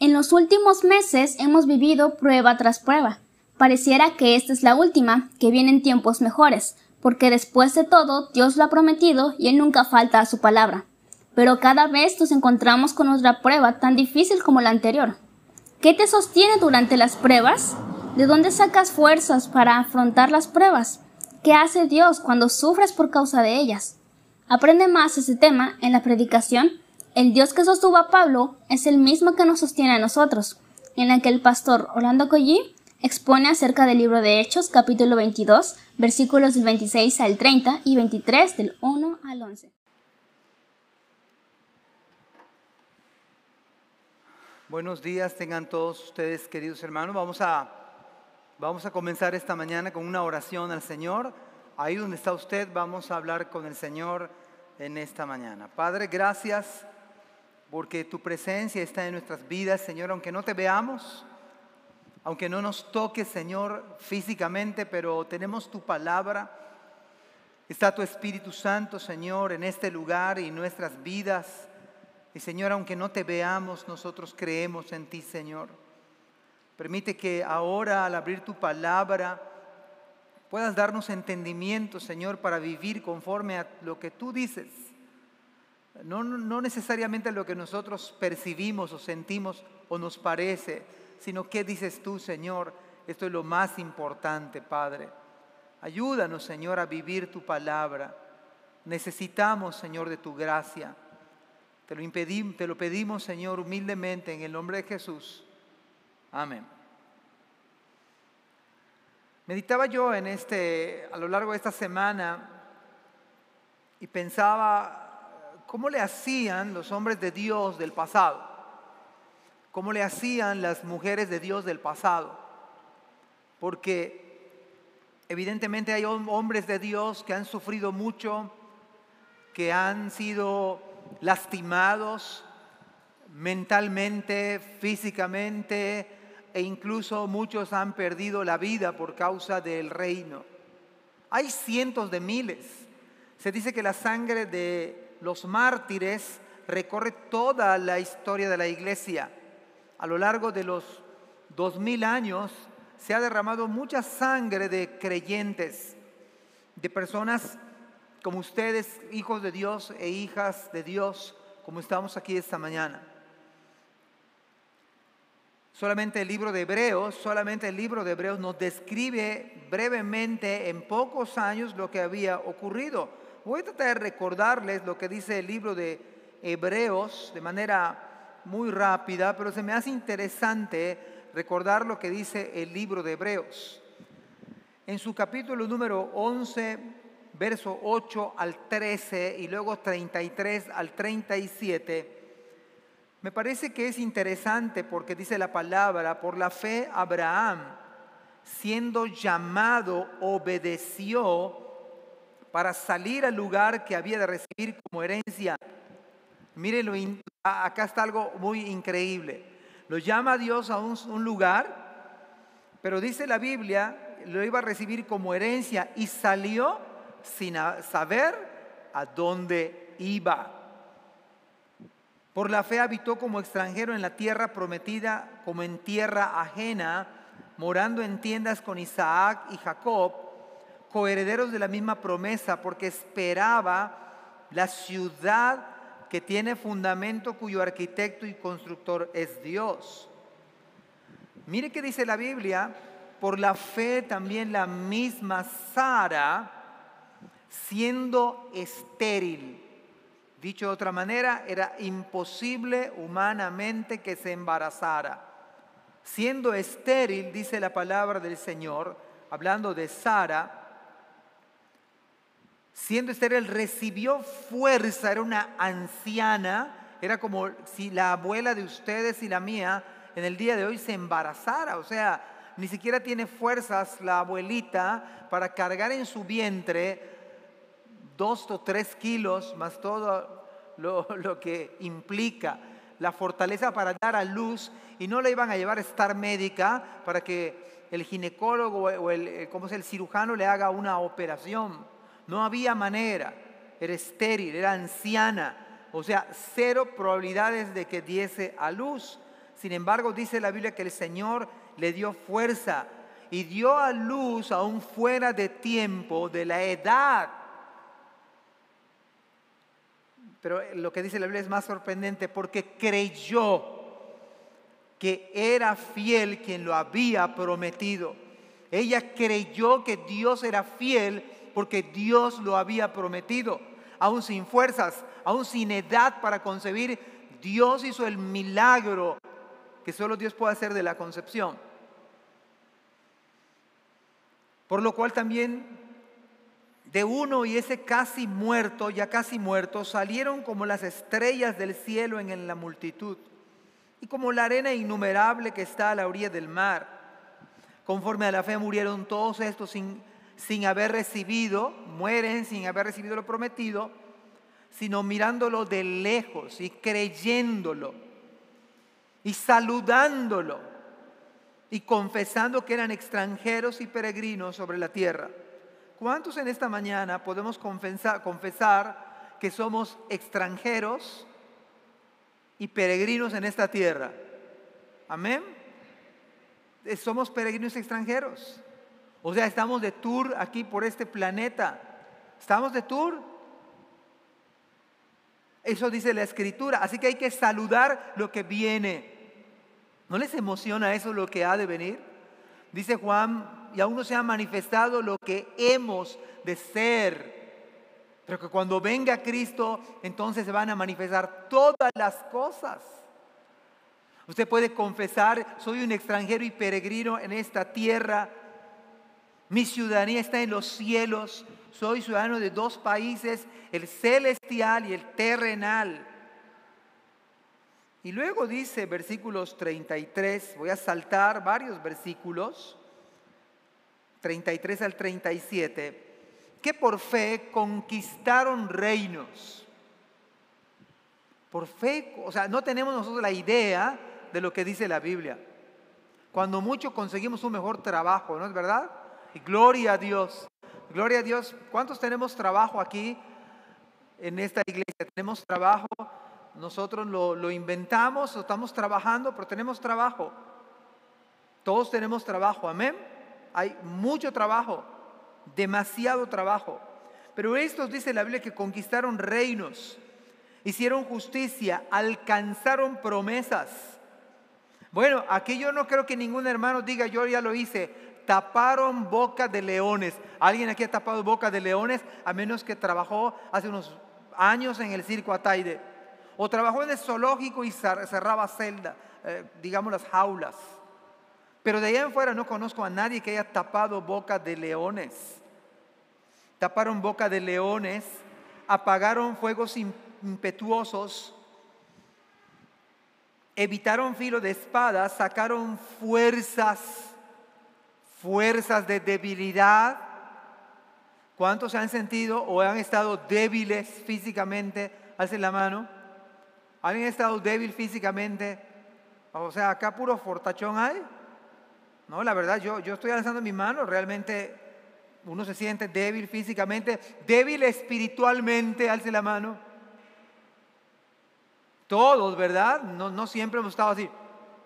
En los últimos meses hemos vivido prueba tras prueba. Pareciera que esta es la última, que vienen tiempos mejores, porque después de todo Dios lo ha prometido y Él nunca falta a su palabra. Pero cada vez nos encontramos con otra prueba tan difícil como la anterior. ¿Qué te sostiene durante las pruebas? ¿De dónde sacas fuerzas para afrontar las pruebas? ¿Qué hace Dios cuando sufres por causa de ellas? Aprende más ese tema en la predicación el Dios que sostuvo a Pablo es el mismo que nos sostiene a nosotros, en la que el pastor Orlando Collí expone acerca del libro de Hechos, capítulo 22, versículos del 26 al 30 y 23 del 1 al 11. Buenos días tengan todos ustedes, queridos hermanos. Vamos a, vamos a comenzar esta mañana con una oración al Señor. Ahí donde está usted, vamos a hablar con el Señor en esta mañana. Padre, gracias porque tu presencia está en nuestras vidas, Señor, aunque no te veamos, aunque no nos toque, Señor, físicamente, pero tenemos tu palabra. Está tu Espíritu Santo, Señor, en este lugar y en nuestras vidas. Y Señor, aunque no te veamos, nosotros creemos en ti, Señor. Permite que ahora, al abrir tu palabra, puedas darnos entendimiento, Señor, para vivir conforme a lo que tú dices. No, no necesariamente lo que nosotros percibimos o sentimos o nos parece, sino qué dices tú, Señor. Esto es lo más importante, Padre. Ayúdanos, Señor, a vivir tu palabra. Necesitamos, Señor, de tu gracia. Te lo, te lo pedimos, Señor, humildemente en el nombre de Jesús. Amén. Meditaba yo en este, a lo largo de esta semana y pensaba ¿Cómo le hacían los hombres de Dios del pasado? ¿Cómo le hacían las mujeres de Dios del pasado? Porque evidentemente hay hombres de Dios que han sufrido mucho, que han sido lastimados mentalmente, físicamente, e incluso muchos han perdido la vida por causa del reino. Hay cientos de miles. Se dice que la sangre de los mártires recorre toda la historia de la iglesia. A lo largo de los dos mil años se ha derramado mucha sangre de creyentes, de personas como ustedes, hijos de Dios e hijas de Dios, como estamos aquí esta mañana. Solamente el libro de Hebreos, solamente el libro de Hebreos nos describe brevemente en pocos años lo que había ocurrido. Voy a tratar de recordarles lo que dice el libro de Hebreos de manera muy rápida, pero se me hace interesante recordar lo que dice el libro de Hebreos. En su capítulo número 11, verso 8 al 13 y luego 33 al 37, me parece que es interesante porque dice la palabra, por la fe Abraham, siendo llamado, obedeció para salir al lugar que había de recibir como herencia. Mírenlo, acá está algo muy increíble. Lo llama Dios a un, un lugar, pero dice la Biblia, lo iba a recibir como herencia y salió sin saber a dónde iba. Por la fe habitó como extranjero en la tierra prometida, como en tierra ajena, morando en tiendas con Isaac y Jacob coherederos de la misma promesa, porque esperaba la ciudad que tiene fundamento, cuyo arquitecto y constructor es Dios. Mire que dice la Biblia, por la fe también la misma Sara, siendo estéril, dicho de otra manera, era imposible humanamente que se embarazara. Siendo estéril, dice la palabra del Señor, hablando de Sara, Siendo estéril, recibió fuerza, era una anciana, era como si la abuela de ustedes y la mía en el día de hoy se embarazara, o sea, ni siquiera tiene fuerzas la abuelita para cargar en su vientre dos o tres kilos, más todo lo, que implica la fortaleza para dar a luz y no la iban a llevar a estar médica para que el ginecólogo o el, ¿cómo es? el cirujano le haga una operación. No había manera. Era estéril, era anciana. O sea, cero probabilidades de que diese a luz. Sin embargo, dice la Biblia que el Señor le dio fuerza y dio a luz aún fuera de tiempo, de la edad. Pero lo que dice la Biblia es más sorprendente porque creyó que era fiel quien lo había prometido. Ella creyó que Dios era fiel porque Dios lo había prometido. Aún sin fuerzas, aún sin edad para concebir, Dios hizo el milagro que solo Dios puede hacer de la concepción. Por lo cual también de uno y ese casi muerto, ya casi muerto, salieron como las estrellas del cielo en la multitud y como la arena innumerable que está a la orilla del mar. Conforme a la fe murieron todos estos sin, sin haber recibido, mueren sin haber recibido lo prometido, sino mirándolo de lejos y creyéndolo y saludándolo y confesando que eran extranjeros y peregrinos sobre la tierra. ¿Cuántos en esta mañana podemos confesar, que somos extranjeros y peregrinos en esta tierra? Amén. Eh, somos peregrinos extranjeros. O sea, estamos de tour aquí por este planeta. ¿Estamos de tour? Eso dice la escritura. Así que hay que saludar lo que viene. ¿No les emociona eso lo que ha de venir? Dice Juan, y aún no se ha manifestado lo que hemos de ser. Pero que cuando venga Cristo, entonces se van a manifestar todas las cosas. Usted puede confesar, soy un extranjero y peregrino en esta tierra. Mi ciudadanía está en los cielos. Soy ciudadano de dos países, el celestial y el terrenal. Y luego dice versículos 33, voy a saltar varios versículos, 33 al 37, que por fe conquistaron reinos. Por fe, o sea, no tenemos nosotros la idea de lo que dice la Biblia. Cuando mucho conseguimos un mejor trabajo, ¿no es verdad? Y gloria a Dios. Gloria a Dios. ¿Cuántos tenemos trabajo aquí en esta iglesia? Tenemos trabajo nosotros lo, inventamos o estamos trabajando, pero tenemos trabajo. Todos tenemos trabajo, amén. Hay mucho trabajo, demasiado trabajo. Pero estos, dice la Biblia, que conquistaron reinos, hicieron justicia, alcanzaron promesas. Bueno, aquí yo no creo que ningún hermano diga, yo ya lo hice, taparon boca de leones. ¿Alguien aquí ha tapado boca de leones? A menos que trabajó hace unos años en el circo Ataide o trabajó en el zoológico y cerraba celda, eh, digamos las jaulas. Pero de allá en fuera no conozco a nadie que haya tapado boca de leones. Taparon boca de leones, apagaron fuegos impetuosos, evitaron filo de espada, sacaron fuerzas, fuerzas de debilidad. ¿Cuántos se han sentido o han estado débiles físicamente? Alcen la mano. ¿Alguien ha estado débil físicamente? O sea, acá puro fortachón hay. No, la verdad, yo, yo estoy alzando mi mano, realmente uno se siente débil físicamente, débil espiritualmente, alce la mano. Todos, ¿verdad? No, no siempre hemos estado así,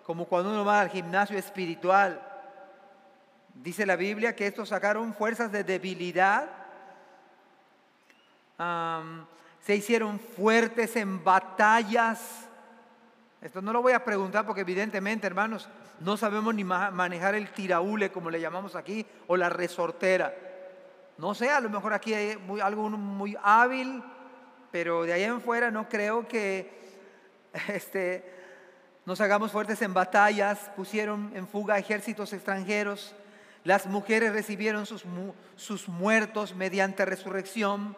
como cuando uno va al gimnasio espiritual. Dice la Biblia que estos sacaron fuerzas de debilidad se hicieron fuertes en batallas. Esto no lo voy a preguntar porque evidentemente, hermanos, no sabemos ni manejar el tiraúle, como le llamamos aquí, o la resortera. No sé, a lo mejor aquí hay algo muy hábil, pero de ahí en fuera no creo que este, nos hagamos fuertes en batallas. Pusieron en fuga ejércitos extranjeros. Las mujeres recibieron sus, sus muertos mediante resurrección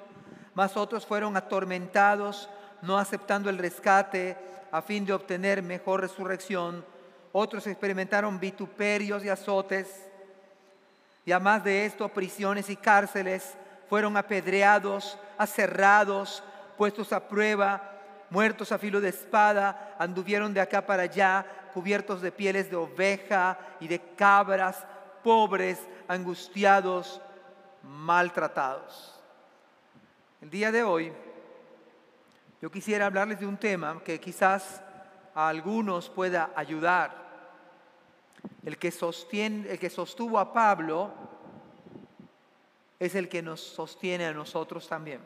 mas otros fueron atormentados, no aceptando el rescate a fin de obtener mejor resurrección. Otros experimentaron vituperios y azotes. Y además de esto, prisiones y cárceles fueron apedreados, aserrados, puestos a prueba, muertos a filo de espada, anduvieron de acá para allá, cubiertos de pieles de oveja y de cabras, pobres, angustiados, maltratados. El día de hoy yo quisiera hablarles de un tema que quizás a algunos pueda ayudar. El que, sostiene, el que sostuvo a Pablo es el que nos sostiene a nosotros también.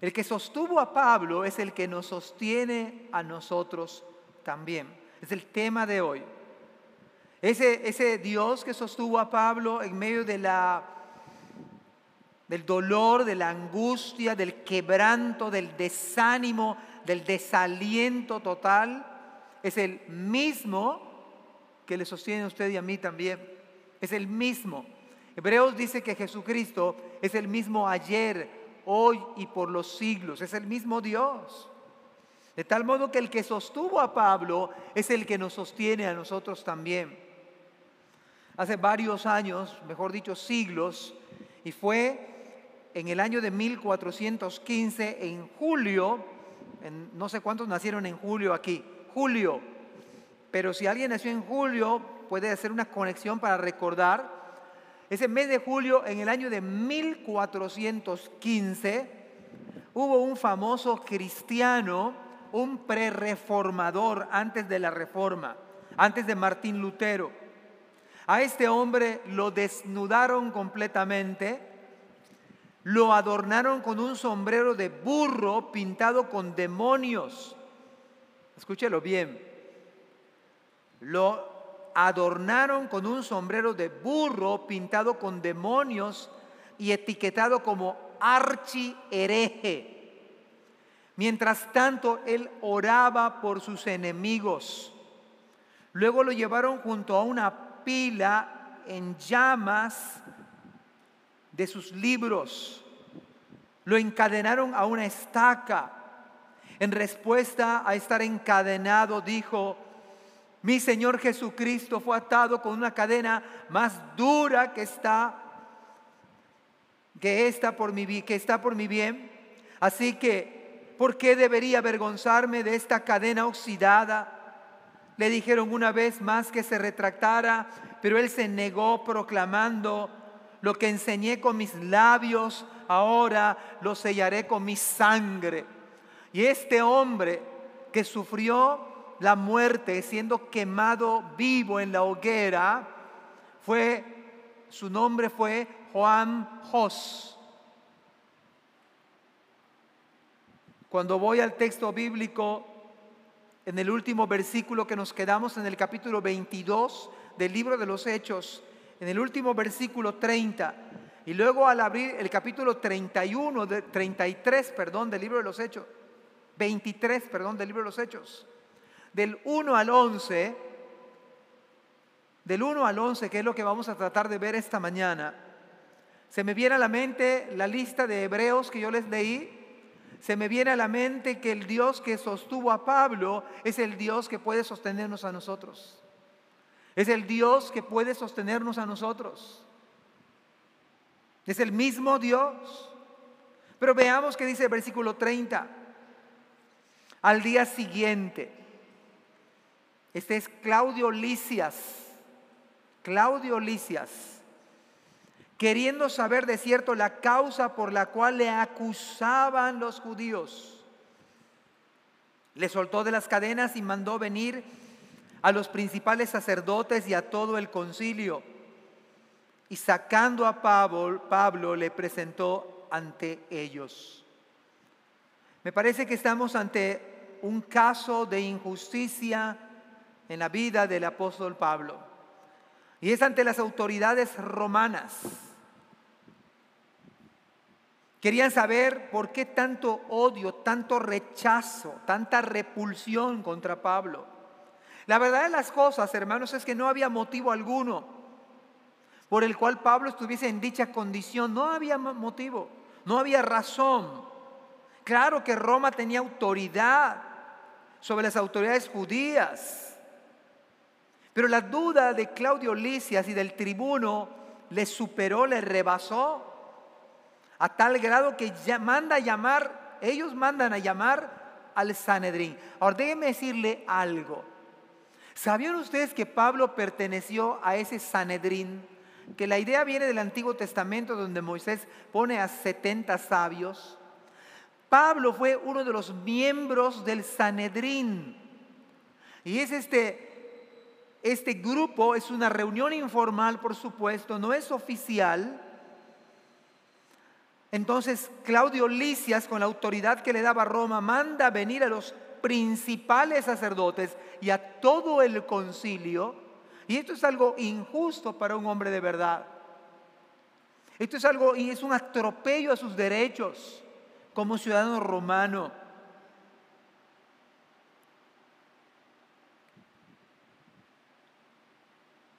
El que sostuvo a Pablo es el que nos sostiene a nosotros también. Es el tema de hoy. Ese, Dios que sostuvo a Pablo en medio de la, del dolor, de la angustia, del quebranto, del desánimo, del desaliento total, es el mismo que le sostiene a usted y a mí también. Es el mismo. Hebreos dice que Jesucristo es el mismo ayer, hoy y por los siglos. Es el mismo Dios. De tal modo que el que sostuvo a Pablo es el que nos sostiene a nosotros también. Hace varios años, mejor dicho siglos, y fue en el año de 1415, en julio, en, no sé cuántos nacieron en julio aquí, julio, pero si alguien nació en julio, puede hacer una conexión para recordar. Ese mes de julio, en el año de 1415, hubo un famoso cristiano, un prereformador antes de la reforma, antes de Martín Lutero. A este hombre lo desnudaron completamente, lo adornaron con un sombrero de burro pintado con demonios. Escúchelo bien lo adornaron con un sombrero de burro pintado con demonios y etiquetado como archi hereje. Mientras tanto, él oraba por sus enemigos. Luego lo llevaron junto a una pila en llamas de sus libros. Lo encadenaron a una estaca. En respuesta a estar encadenado, dijo, mi Señor Jesucristo fue atado con una cadena más dura que está que está por mi que está por mi bien. Así que ¿por qué debería avergonzarme de esta cadena oxidada? Le dijeron una vez más que se retractara, pero él se negó proclamando lo que enseñé con mis labios, ahora lo sellaré con mi sangre. Y este hombre que sufrió la muerte, siendo quemado vivo en la hoguera, fue, su nombre fue Juan Jos. Cuando voy al texto bíblico, en el último versículo que nos quedamos en el capítulo 22 del libro de los Hechos, en el último versículo 30, y luego al abrir el capítulo 31, de, 33, perdón, del libro de los Hechos, 23, perdón, del libro de los Hechos, del 1 al 11, del 1 al 11, que es lo que vamos a tratar de ver esta mañana, se me viene a la mente la lista de hebreos que yo les leí, se me viene a la mente que el Dios que sostuvo a Pablo es el Dios que puede sostenernos a nosotros. Es el Dios que puede sostenernos a nosotros. Es el mismo Dios. Pero veamos qué dice el versículo 30. Al día siguiente, este es Claudio Licias. Claudio Licias. Queriendo saber de cierto la causa por la cual le acusaban los judíos. Le soltó de las cadenas y mandó venir a los principales sacerdotes y a todo el concilio. Y sacando a Pablo, Pablo le presentó ante ellos. Me parece que estamos ante un caso de injusticia en la vida del apóstol Pablo. Y es ante las autoridades romanas. Querían saber por qué tanto odio, tanto rechazo, tanta repulsión contra Pablo. La verdad de las cosas, hermanos, es que no había motivo alguno por el cual Pablo estuviese en dicha condición. No había motivo, no había razón. Claro que Roma tenía autoridad sobre las autoridades judías. Pero la duda de Claudio Licias y del tribuno le superó, le rebasó, a tal grado que ya manda a llamar, ellos mandan a llamar al Sanedrín. Ahora déjenme decirle algo. ¿Sabían ustedes que Pablo perteneció a ese Sanedrín? Que la idea viene del Antiguo Testamento donde Moisés pone a 70 sabios. Pablo fue uno de los miembros del Sanedrín. Y es este, este grupo, es una reunión informal, por supuesto, no es oficial. Entonces Claudio Licias, con la autoridad que le daba Roma, manda venir a los principales sacerdotes y a todo el concilio. Y esto es algo injusto para un hombre de verdad. Esto es algo y es un atropello a sus derechos como ciudadano romano.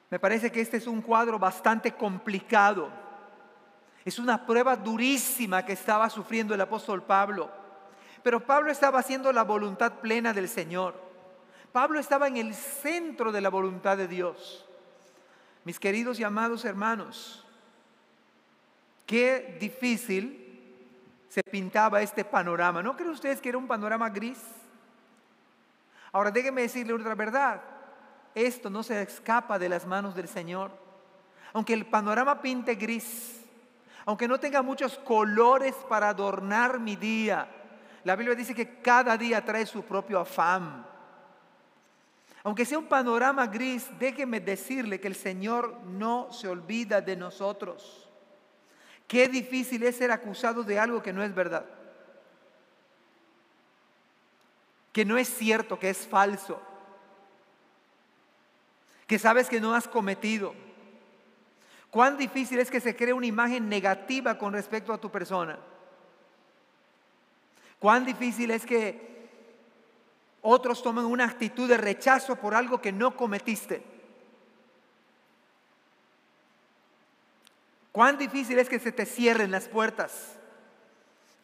Me parece que este es un cuadro bastante complicado. Es una prueba durísima que estaba sufriendo el apóstol Pablo. Pero Pablo estaba haciendo la voluntad plena del Señor. Pablo estaba en el centro de la voluntad de Dios. Mis queridos y amados hermanos, qué difícil se pintaba este panorama. ¿No creen ustedes que era un panorama gris? Ahora déjenme decirle otra verdad. Esto no se escapa de las manos del Señor. Aunque el panorama pinte gris, aunque no tenga muchos colores para adornar mi día, la Biblia dice que cada día trae su propio afán. Aunque sea un panorama gris, déjeme decirle que el Señor no se olvida de nosotros. Qué difícil es ser acusado de algo que no es verdad. Que no es cierto, que es falso. Que sabes que no has cometido. Cuán difícil es que se cree una imagen negativa con respecto a tu persona. Cuán difícil es que otros tomen una actitud de rechazo por algo que no cometiste. Cuán difícil es que se te cierren las puertas,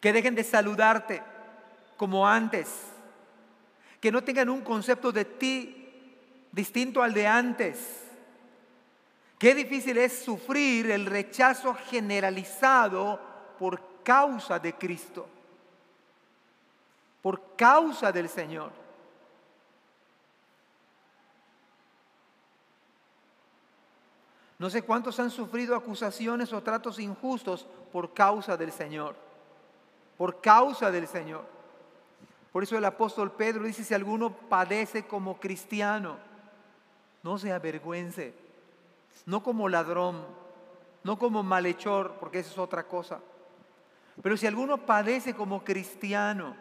que dejen de saludarte como antes, que no tengan un concepto de ti distinto al de antes. Qué difícil es sufrir el rechazo generalizado por causa de Cristo por causa del Señor. No sé cuántos han sufrido acusaciones o tratos injustos por causa del Señor. Por causa del Señor. Por eso el apóstol Pedro dice, si alguno padece como cristiano, no se avergüence. No como ladrón, no como malhechor, porque eso es otra cosa. Pero si alguno padece como cristiano,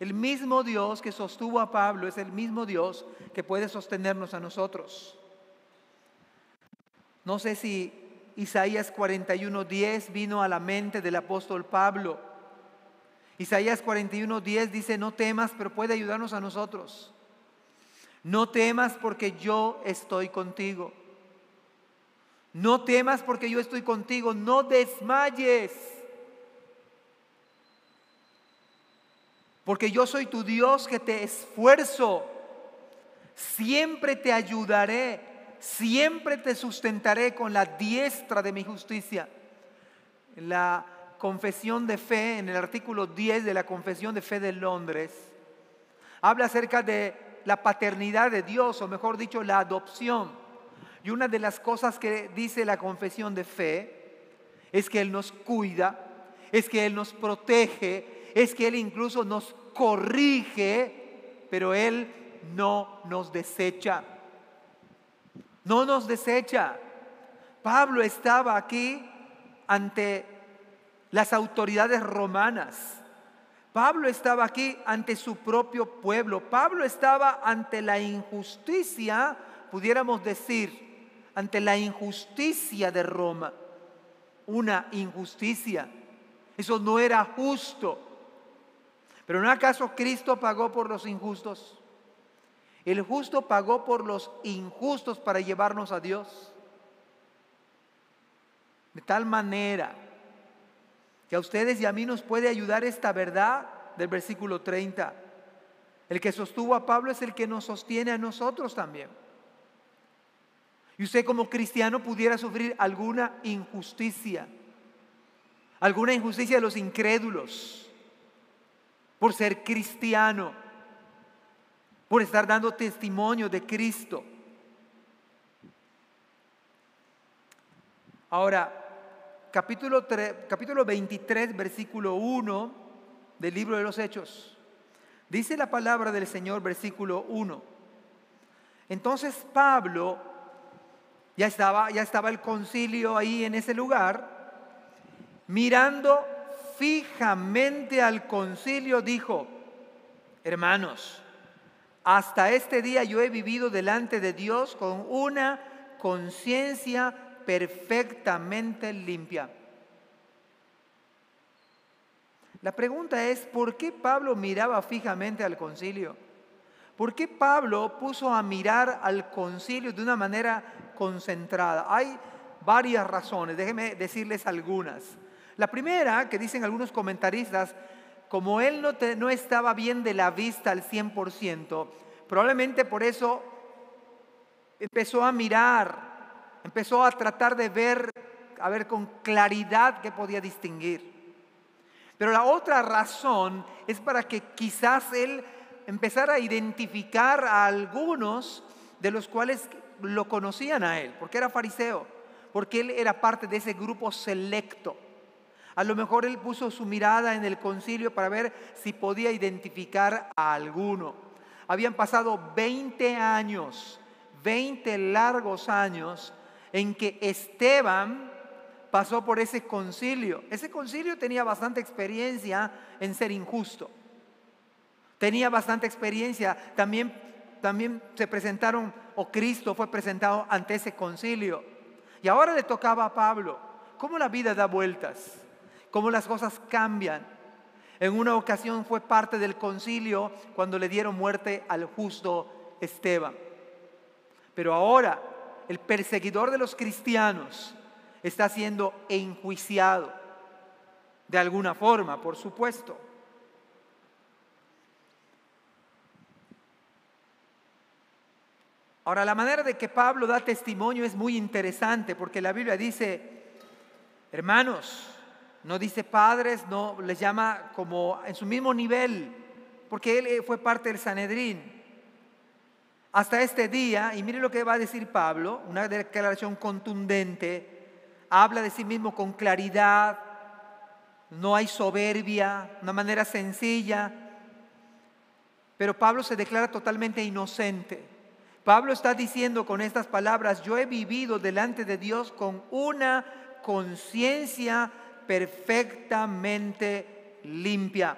el mismo Dios que sostuvo a Pablo es el mismo Dios que puede sostenernos a nosotros. No sé si Isaías 41:10 vino a la mente del apóstol Pablo. Isaías 41:10 dice, no temas, pero puede ayudarnos a nosotros. No temas porque yo estoy contigo. No temas porque yo estoy contigo. No desmayes Porque yo soy tu Dios que te esfuerzo. Siempre te ayudaré. Siempre te sustentaré con la diestra de mi justicia. La confesión de fe, en el artículo 10 de la confesión de fe de Londres, habla acerca de la paternidad de Dios, o mejor dicho, la adopción. Y una de las cosas que dice la confesión de fe es que Él nos cuida, es que Él nos protege, es que Él incluso nos corrige, pero Él no nos desecha. No nos desecha. Pablo estaba aquí ante las autoridades romanas. Pablo estaba aquí ante su propio pueblo. Pablo estaba ante la injusticia, pudiéramos decir, ante la injusticia de Roma. Una injusticia. Eso no era justo. Pero ¿no acaso Cristo pagó por los injustos? El justo pagó por los injustos para llevarnos a Dios. De tal manera que a ustedes y a mí nos puede ayudar esta verdad del versículo 30. El que sostuvo a Pablo es el que nos sostiene a nosotros también. Y usted como cristiano pudiera sufrir alguna injusticia, alguna injusticia de los incrédulos por ser cristiano, por estar dando testimonio de Cristo. Ahora, capítulo, capítulo 23, versículo 1 del libro de los Hechos. Dice la palabra del Señor, versículo 1. Entonces Pablo, ya estaba, ya estaba el concilio ahí en ese lugar, mirando fijamente al concilio, dijo, hermanos, hasta este día yo he vivido delante de Dios con una conciencia perfectamente limpia. La pregunta es, ¿por qué Pablo miraba fijamente al concilio? ¿Por qué Pablo puso a mirar al concilio de una manera concentrada? Hay varias razones, déjenme decirles algunas. La primera, que dicen algunos comentaristas, como él no, no estaba bien de la vista al 100%, probablemente por eso empezó a mirar, empezó a tratar de ver, a ver con claridad qué podía distinguir. Pero la otra razón es para que quizás él empezara a identificar a algunos de los cuales lo conocían a él, porque era fariseo, porque él era parte de ese grupo selecto. A lo mejor él puso su mirada en el concilio para ver si podía identificar a alguno. Habían pasado 20 años, 20 largos años en que Esteban pasó por ese concilio. Ese concilio tenía bastante experiencia en ser injusto. Tenía bastante experiencia. También, también se presentaron, o Cristo fue presentado ante ese concilio. Y ahora le tocaba a Pablo. ¿Cómo la vida da vueltas? ¿Cómo las cosas cambian? En una ocasión fue parte del concilio cuando le dieron muerte al justo Esteban. Pero ahora el perseguidor de los cristianos está siendo enjuiciado. De alguna forma, por supuesto. Ahora, la manera de que Pablo da testimonio es muy interesante porque la Biblia dice, hermanos, no dice padres, no les llama como en su mismo nivel, porque él eh, fue parte del Sanedrín. Hasta este día, y mire lo que va a decir Pablo, una declaración contundente, habla de sí mismo con claridad, no hay soberbia, una manera sencilla. Pero Pablo se declara totalmente inocente. Pablo está diciendo con estas palabras, yo he vivido delante de Dios con una conciencia perfectamente limpia.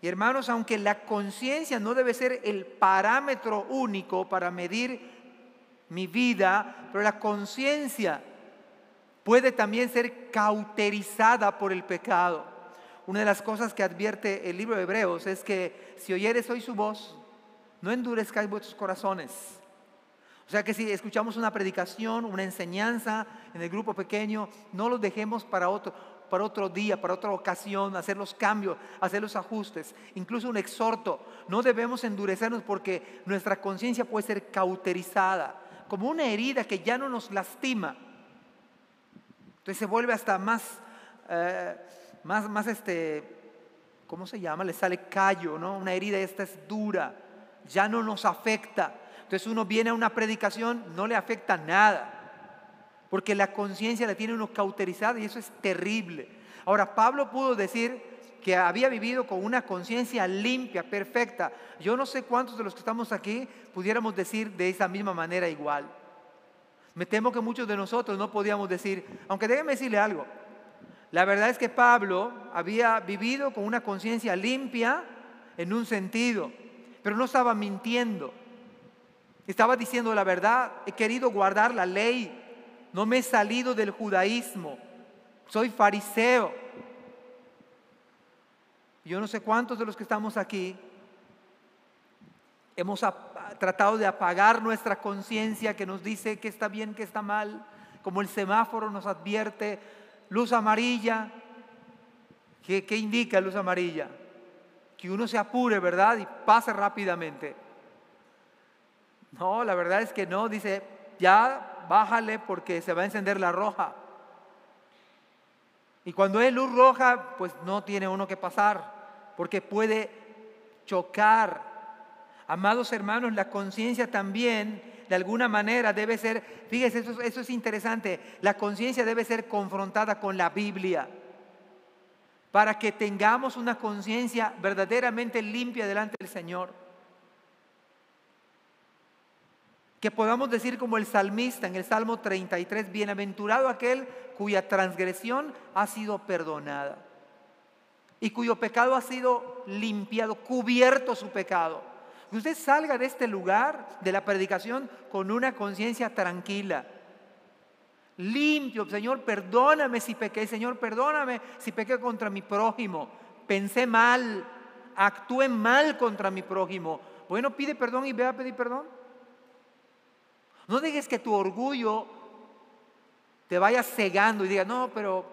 Y hermanos, aunque la conciencia no debe ser el parámetro único para medir mi vida, pero la conciencia puede también ser cauterizada por el pecado. Una de las cosas que advierte el libro de Hebreos es que si oyeres hoy su voz, no endurezcáis vuestros corazones. O sea que si escuchamos una predicación, una enseñanza en el grupo pequeño, no lo dejemos para otro, para otro día, para otra ocasión, hacer los cambios, hacer los ajustes, incluso un exhorto. No debemos endurecernos porque nuestra conciencia puede ser cauterizada, como una herida que ya no nos lastima, entonces se vuelve hasta más, eh, más, más este, ¿cómo se llama? Le sale callo, ¿no? Una herida esta es dura, ya no nos afecta. Entonces uno viene a una predicación, no le afecta nada, porque la conciencia la tiene uno cauterizada y eso es terrible. Ahora, Pablo pudo decir que había vivido con una conciencia limpia, perfecta. Yo no sé cuántos de los que estamos aquí pudiéramos decir de esa misma manera igual. Me temo que muchos de nosotros no podíamos decir, aunque déjenme decirle algo, la verdad es que Pablo había vivido con una conciencia limpia en un sentido, pero no estaba mintiendo. Estaba diciendo la verdad, he querido guardar la ley, no me he salido del judaísmo, soy fariseo. Yo no sé cuántos de los que estamos aquí hemos tratado de apagar nuestra conciencia que nos dice que está bien, que está mal, como el semáforo nos advierte, luz amarilla. ¿Qué, qué indica luz amarilla? Que uno se apure, ¿verdad? Y pase rápidamente. No, la verdad es que no, dice, ya bájale porque se va a encender la roja. Y cuando es luz roja, pues no tiene uno que pasar, porque puede chocar Amados hermanos, la conciencia también de alguna manera debe ser, fíjese, eso, eso es interesante, la conciencia debe ser confrontada con la Biblia para que tengamos una conciencia verdaderamente limpia delante del Señor. Que podamos decir como el salmista en el Salmo 33, bienaventurado aquel cuya transgresión ha sido perdonada y cuyo pecado ha sido limpiado, cubierto su pecado. Que usted salga de este lugar de la predicación con una conciencia tranquila, limpio. Señor, perdóname si pequé. Señor, perdóname si pequé contra mi prójimo. Pensé mal, actué mal contra mi prójimo. Bueno, pide perdón y ve a pedir perdón. No dejes que tu orgullo te vaya cegando y diga, no, pero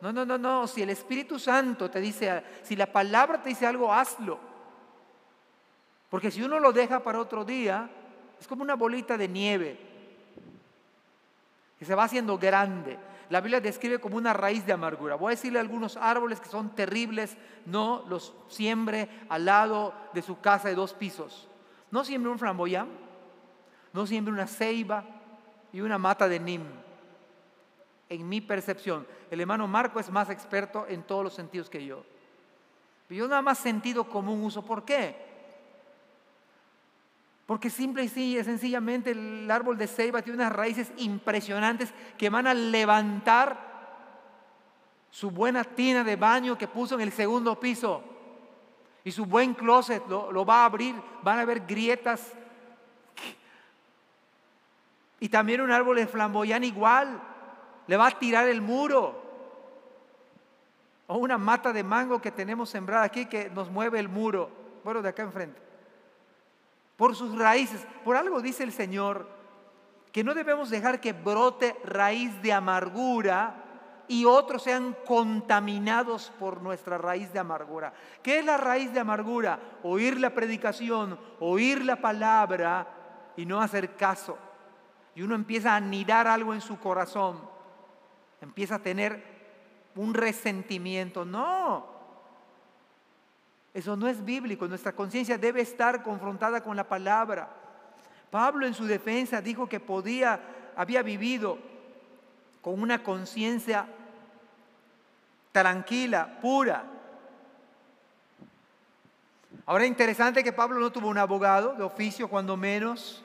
no, no, no, no, si el Espíritu Santo te dice, si la palabra te dice algo, hazlo. Porque si uno lo deja para otro día, es como una bolita de nieve se va haciendo grande. La Biblia describe como una raíz de amargura. Voy a decirle algunos árboles que son terribles, no los siembre al lado de su casa de dos pisos. No siembre un flamboyán, no siembre una ceiba y una mata de nim. En mi percepción, el hermano Marco es más experto en todos los sentidos que yo. Yo nada más sentido común uso. ¿Por qué? Porque simple y sencillamente el árbol de ceiba tiene unas raíces impresionantes que van a levantar su buena tina de baño que puso en el segundo piso. Y su buen closet lo, lo va a abrir, van a haber grietas. Y también un árbol de flamboyán igual, le va a tirar el muro. O una mata de mango que tenemos sembrada aquí que nos mueve el muro. Bueno, de acá enfrente por sus raíces. Por algo dice el Señor que no debemos dejar que brote raíz de amargura y otros sean contaminados por nuestra raíz de amargura. ¿Qué es la raíz de amargura? Oír la predicación, oír la palabra y no hacer caso. Y uno empieza a anidar algo en su corazón, empieza a tener un resentimiento. No, eso no es bíblico. Nuestra conciencia debe estar confrontada con la palabra. Pablo en su defensa dijo que podía, había vivido con una conciencia tranquila, pura. Ahora es interesante que Pablo no tuvo un abogado de oficio, cuando menos.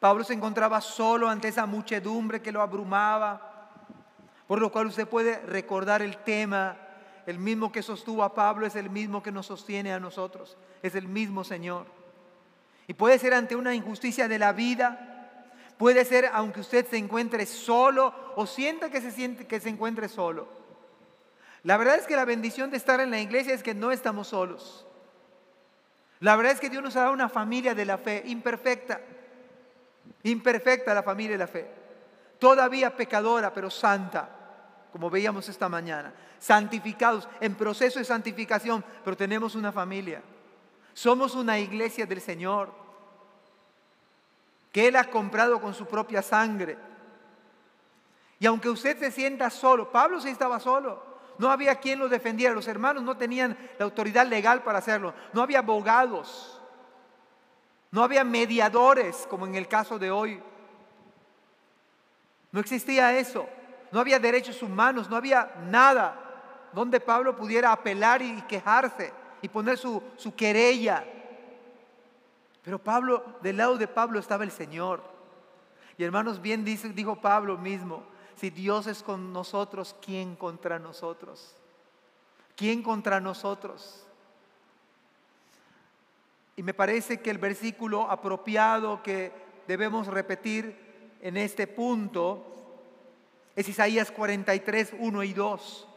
Pablo se encontraba solo ante esa muchedumbre que lo abrumaba, por lo cual usted puede recordar el tema el mismo que sostuvo a Pablo es el mismo que nos sostiene a nosotros. Es el mismo Señor. Y puede ser ante una injusticia de la vida. Puede ser aunque usted se encuentre solo o sienta que se siente que se encuentre solo. La verdad es que la bendición de estar en la iglesia es que no estamos solos. La verdad es que Dios nos ha dado una familia de la fe imperfecta. Imperfecta la familia de la fe. Todavía pecadora, pero santa como veíamos esta mañana, santificados, en proceso de santificación, pero tenemos una familia. Somos una iglesia del Señor, que Él ha comprado con su propia sangre. Y aunque usted se sienta solo, Pablo sí estaba solo, no había quien lo defendiera, los hermanos no tenían la autoridad legal para hacerlo, no había abogados, no había mediadores como en el caso de hoy. No existía eso no había derechos humanos, no había nada donde Pablo pudiera apelar y quejarse y poner su, su querella. Pero Pablo, del lado de Pablo estaba el Señor. Y hermanos, bien dice, dijo Pablo mismo, si Dios es con nosotros, ¿quién contra nosotros? ¿Quién contra nosotros? Y me parece que el versículo apropiado que debemos repetir en este punto es Isaías 43, 1 y 2.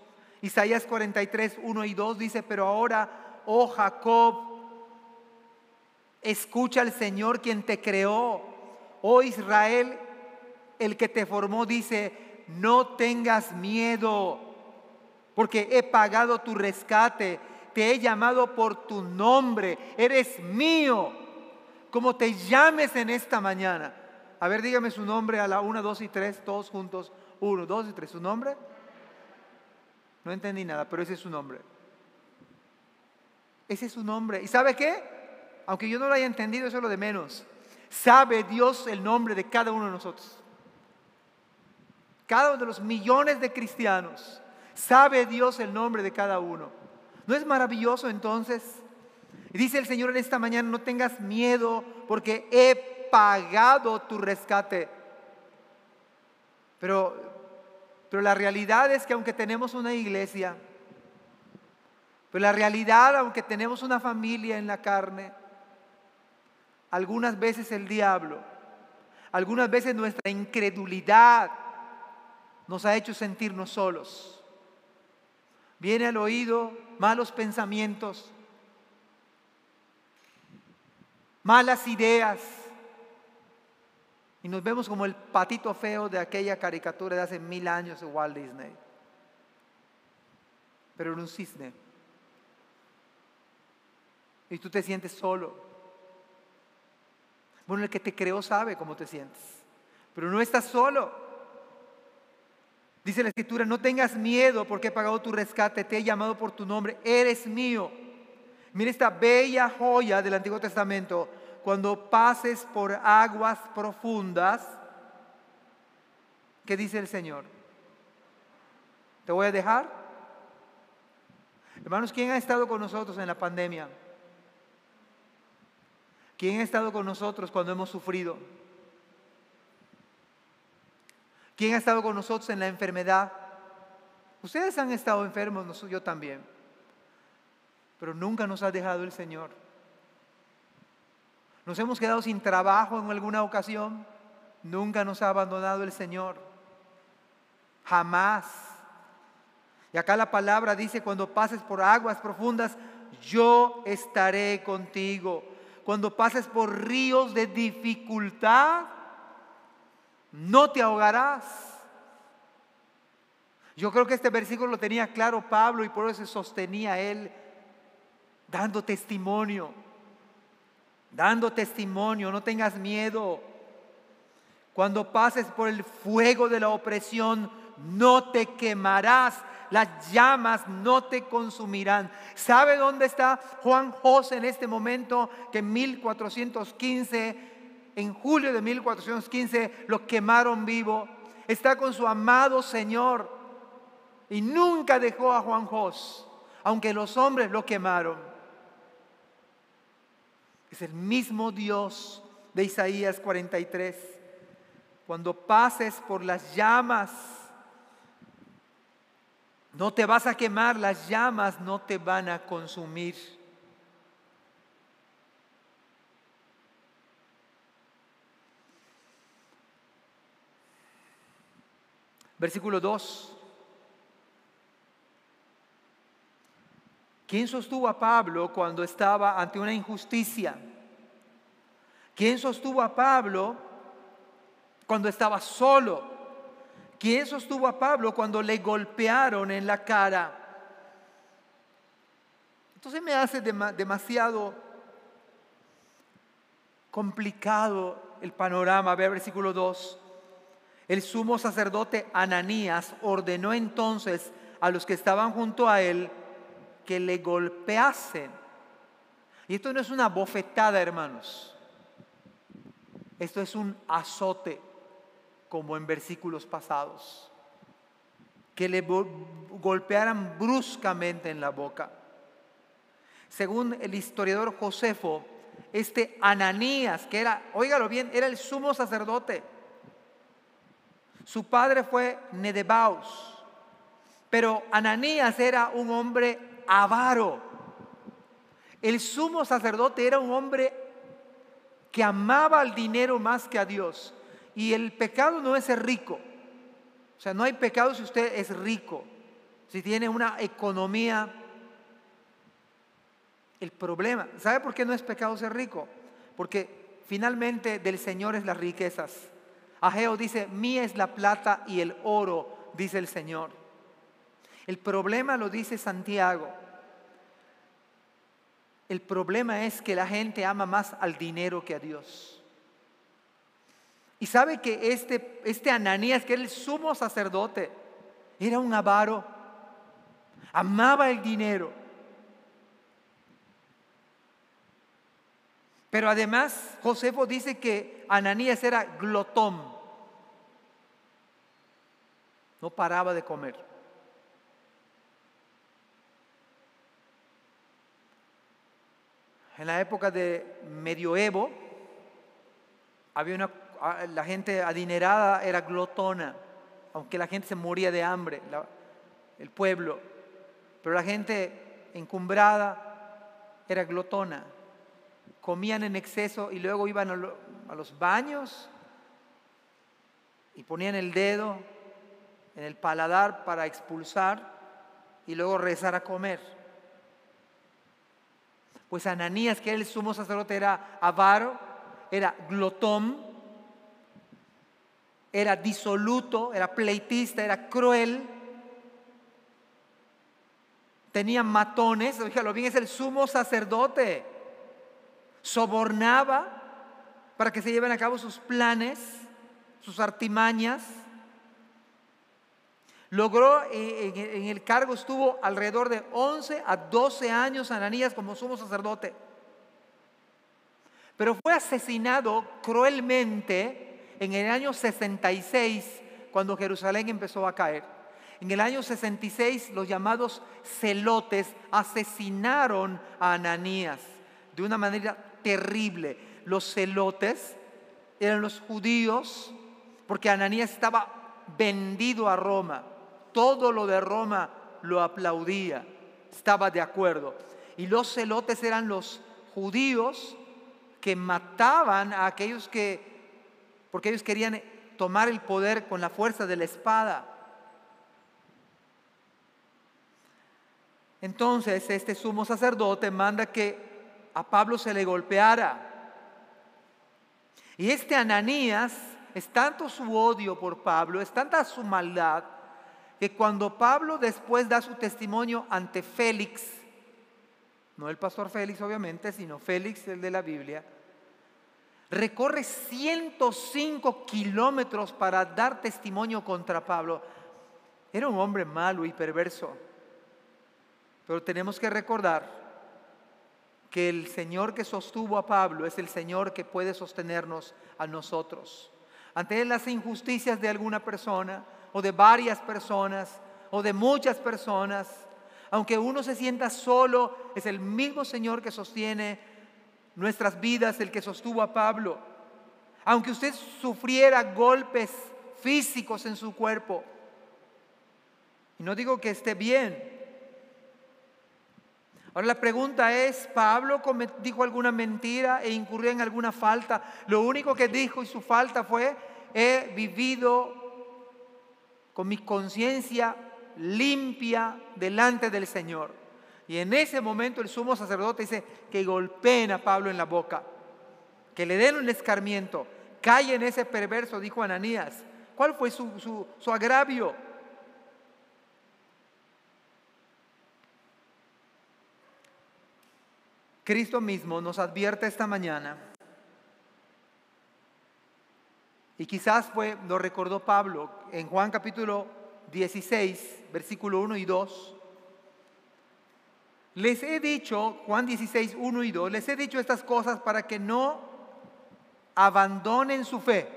Isaías 43, 1 y 2 dice, pero ahora, oh Jacob, escucha al Señor quien te creó. Oh Israel, el que te formó, dice, no tengas miedo, porque he pagado tu rescate, te he llamado por tu nombre, eres mío, como te llames en esta mañana. A ver, dígame su nombre a la 1, 2 y 3, todos juntos. Uno, dos y tres. ¿Su nombre? No entendí nada, pero ese es su nombre. Ese es su nombre. ¿Y sabe qué? Aunque yo no lo haya entendido, eso es lo de menos. Sabe Dios el nombre de cada uno de nosotros. Cada uno de los millones de cristianos. Sabe Dios el nombre de cada uno. ¿No es maravilloso entonces? Dice el Señor en esta mañana, no tengas miedo porque he pagado tu rescate. Pero, pero la realidad es que aunque tenemos una iglesia, pero la realidad, aunque tenemos una familia en la carne, algunas veces el diablo, algunas veces nuestra incredulidad nos ha hecho sentirnos solos. Viene al oído malos pensamientos, malas ideas, y nos vemos como el patito feo de aquella caricatura de hace mil años de Walt Disney. Pero en un cisne. Y tú te sientes solo. Bueno, el que te creó sabe cómo te sientes. Pero no estás solo. Dice la escritura, no tengas miedo porque he pagado tu rescate, te he llamado por tu nombre, eres mío. Mira esta bella joya del Antiguo Testamento cuando pases por aguas profundas, ¿qué dice el Señor? ¿Te voy a dejar? Hermanos, ¿quién ha estado con nosotros en la pandemia? ¿Quién ha estado con nosotros cuando hemos sufrido? ¿Quién ha estado con nosotros en la enfermedad? Ustedes han estado enfermos, yo también. Pero nunca nos ha dejado el Señor. Nos hemos quedado sin trabajo en alguna ocasión. Nunca nos ha abandonado el Señor. Jamás. Y acá la palabra dice, cuando pases por aguas profundas, yo estaré contigo. Cuando pases por ríos de dificultad, no te ahogarás. Yo creo que este versículo lo tenía claro Pablo y por eso se sostenía él dando testimonio dando testimonio, no tengas miedo. Cuando pases por el fuego de la opresión, no te quemarás, las llamas no te consumirán. ¿Sabe dónde está Juan José en este momento? Que en 1415, en julio de 1415, lo quemaron vivo. Está con su amado Señor y nunca dejó a Juan José, aunque los hombres lo quemaron. Es el mismo Dios de Isaías 43. Cuando pases por las llamas, no te vas a quemar, las llamas no te van a consumir. Versículo 2. ¿Quién sostuvo a Pablo cuando estaba ante una injusticia? ¿Quién sostuvo a Pablo cuando estaba solo? ¿Quién sostuvo a Pablo cuando le golpearon en la cara? Entonces me hace demasiado complicado el panorama. Ve versículo 2. El sumo sacerdote Ananías ordenó entonces a los que estaban junto a él que le golpeasen. Y esto no es una bofetada, hermanos. Esto es un azote, como en versículos pasados. Que le golpearan bruscamente en la boca. Según el historiador Josefo, este Ananías, que era, óigalo bien, era el sumo sacerdote. Su padre fue Nedebaus, pero Ananías era un hombre avaro. El sumo sacerdote era un hombre que amaba al dinero más que a Dios. Y el pecado no es ser rico. O sea, no hay pecado si usted es rico, si tiene una economía. El problema, ¿sabe por qué no es pecado ser rico? Porque finalmente del Señor es las riquezas. Ageo dice, mía es la plata y el oro, dice el Señor. El problema lo dice Santiago. El problema es que la gente ama más al dinero que a Dios. Y sabe que este, este Ananías, que era el sumo sacerdote, era un avaro, amaba el dinero. Pero además, Josefo dice que Ananías era glotón, no paraba de comer. En la época de medioevo, Había una, la gente adinerada era glotona, aunque la gente se moría de hambre, el pueblo. Pero la gente encumbrada era glotona. Comían en exceso y luego iban a los baños y ponían el dedo en el paladar para expulsar y luego rezar a comer. Pues Ananías, que era el sumo sacerdote, era avaro, era glotón, era disoluto, era pleitista, era cruel, tenía matones, lo bien, es el sumo sacerdote, sobornaba para que se lleven a cabo sus planes, sus artimañas. Logró, eh, en el cargo estuvo alrededor de 11 a 12 años Ananías como sumo sacerdote. Pero fue asesinado cruelmente en el año 66, cuando Jerusalén empezó a caer. En el año 66 los llamados celotes asesinaron a Ananías de una manera terrible. Los celotes eran los judíos porque Ananías estaba vendido a Roma. Todo lo de Roma lo aplaudía, estaba de acuerdo. Y los celotes eran los judíos que mataban a aquellos que, porque ellos querían tomar el poder con la fuerza de la espada. Entonces este sumo sacerdote manda que a Pablo se le golpeara. Y este Ananías es tanto su odio por Pablo, es tanta su maldad, que cuando Pablo después da su testimonio ante Félix, no el pastor Félix obviamente, sino Félix el de la Biblia, recorre 105 kilómetros para dar testimonio contra Pablo. Era un hombre malo y perverso. Pero tenemos que recordar que el Señor que sostuvo a Pablo es el Señor que puede sostenernos a nosotros. Ante las injusticias de alguna persona, o de varias personas o de muchas personas. Aunque uno se sienta solo, es el mismo Señor que sostiene nuestras vidas, el que sostuvo a Pablo. Aunque usted sufriera golpes físicos en su cuerpo, y no digo que esté bien. Ahora la pregunta es, ¿Pablo dijo alguna mentira e incurrió en alguna falta? Lo único que dijo y su falta fue, he vivido con mi conciencia limpia delante del Señor. Y en ese momento el sumo sacerdote dice que golpeen a Pablo en la boca, que le den un escarmiento, cae en ese perverso, dijo Ananías. ¿Cuál fue su, su agravio? Cristo mismo nos advierte esta mañana Y quizás fue, lo recordó Pablo en Juan capítulo 16, versículo 1 y 2. Les he dicho, Juan 16, 1 y 2, les he dicho estas cosas para que no abandonen su fe.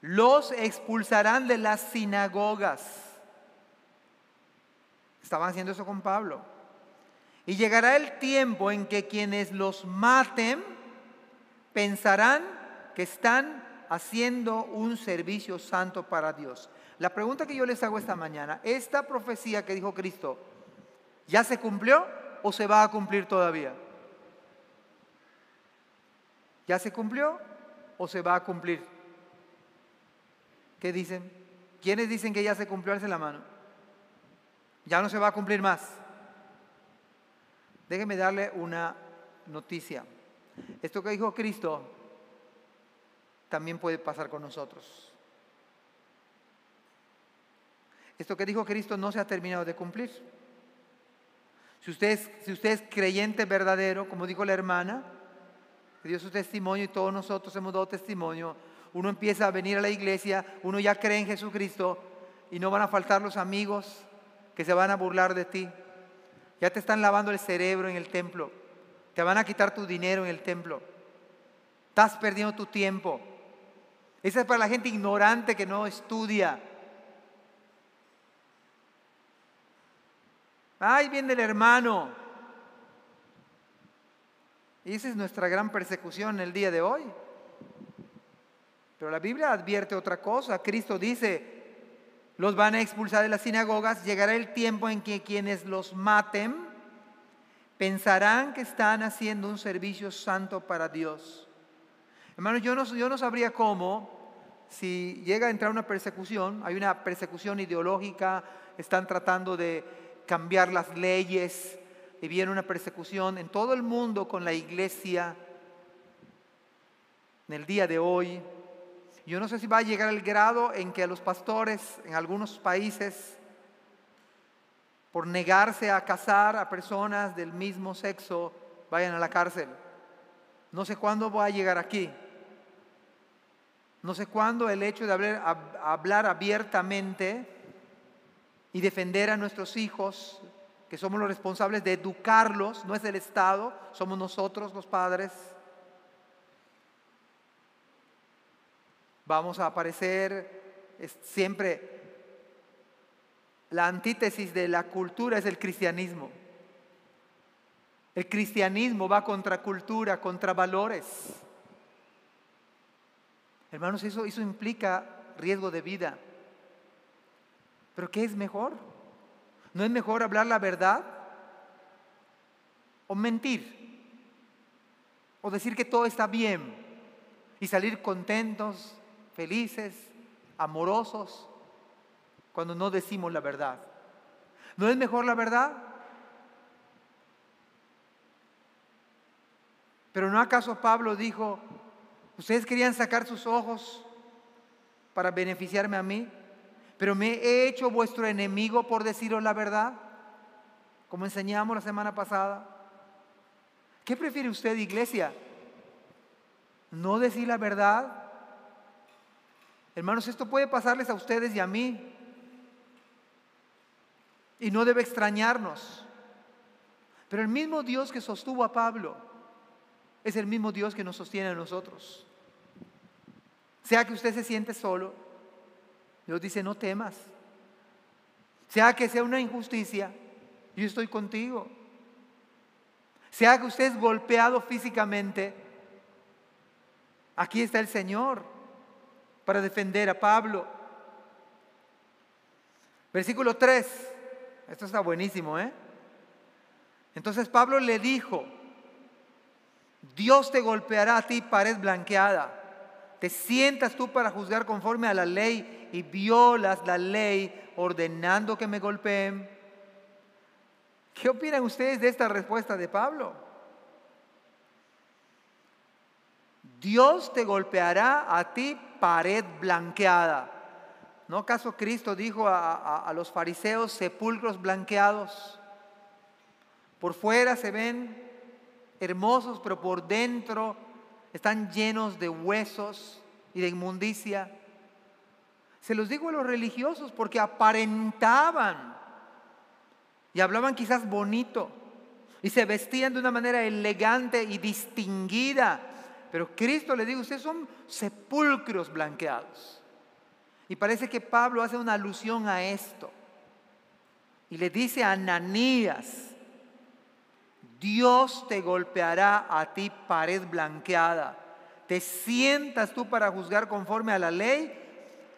Los expulsarán de las sinagogas. Estaban haciendo eso con Pablo. Y llegará el tiempo en que quienes los maten, pensarán que están haciendo un servicio santo para Dios. La pregunta que yo les hago esta mañana, ¿esta profecía que dijo Cristo ya se cumplió o se va a cumplir todavía? ¿Ya se cumplió o se va a cumplir? ¿Qué dicen? ¿Quiénes dicen que ya se cumplió? Alce la mano. Ya no se va a cumplir más. Déjenme darle una noticia. Esto que dijo Cristo también puede pasar con nosotros. Esto que dijo Cristo no se ha terminado de cumplir. Si usted es, si usted es creyente verdadero, como dijo la hermana, que dio su testimonio y todos nosotros hemos dado testimonio, uno empieza a venir a la iglesia, uno ya cree en Jesucristo y no van a faltar los amigos que se van a burlar de ti. Ya te están lavando el cerebro en el templo. Van a quitar tu dinero en el templo. Estás perdiendo tu tiempo. Esa es para la gente ignorante que no estudia. Ay, viene el hermano. Y esa es nuestra gran persecución en el día de hoy. Pero la Biblia advierte otra cosa. Cristo dice, los van a expulsar de las sinagogas, llegará el tiempo en que quienes los maten pensarán que están haciendo un servicio santo para Dios. Hermanos, yo no, yo no sabría cómo, si llega a entrar una persecución, hay una persecución ideológica, están tratando de cambiar las leyes, y viene una persecución en todo el mundo con la iglesia en el día de hoy. Yo no sé si va a llegar el grado en que a los pastores en algunos países, por negarse a casar a personas del mismo sexo, vayan a la cárcel. No sé cuándo va a llegar aquí. No sé cuándo el hecho de hablar, hablar abiertamente y defender a nuestros hijos que somos los responsables de educarlos, no es el Estado, somos nosotros los padres. Vamos a aparecer siempre, la antítesis de la cultura es el cristianismo. El cristianismo va contra cultura, contra valores. Hermanos, eso, eso implica riesgo de vida. Pero ¿qué es mejor? ¿No es mejor hablar la verdad? ¿O mentir? ¿O decir que todo está bien y salir contentos, felices, amorosos, cuando no decimos la verdad? ¿No es mejor la verdad? Pero ¿no acaso Pablo dijo, ustedes querían sacar sus ojos para beneficiarme a mí? pero me he hecho vuestro enemigo por deciros la verdad, como enseñamos la semana pasada. ¿Qué prefiere usted, iglesia? ¿No decir la verdad? Hermanos, esto puede pasarles a ustedes y a mí. Y no debe extrañarnos. Pero el mismo Dios que sostuvo a Pablo es el mismo Dios que nos sostiene a nosotros. Sea que usted se siente solo, Dios dice, no temas. Sea que sea una injusticia, yo estoy contigo. Sea que usted es golpeado físicamente, aquí está el Señor para defender a Pablo. Versículo 3, esto está buenísimo, ¿eh? Entonces Pablo le dijo, Dios te golpeará a ti pared blanqueada. Te sientas tú para juzgar conforme a la ley y violas la ley ordenando que me golpeen. ¿Qué opinan ustedes de esta respuesta de Pablo? Dios te golpeará a ti pared blanqueada. ¿No acaso Cristo dijo a, a, los fariseos sepulcros blanqueados? Por fuera se ven hermosos, pero por dentro están llenos de huesos y de inmundicia. Se los digo a los religiosos porque aparentaban y hablaban quizás bonito y se vestían de una manera elegante y distinguida. Pero Cristo le digo, ustedes son sepulcros blanqueados. Y parece que Pablo hace una alusión a esto. Y le dice a Ananías, Dios te golpeará a ti pared blanqueada. Te sientas tú para juzgar conforme a la ley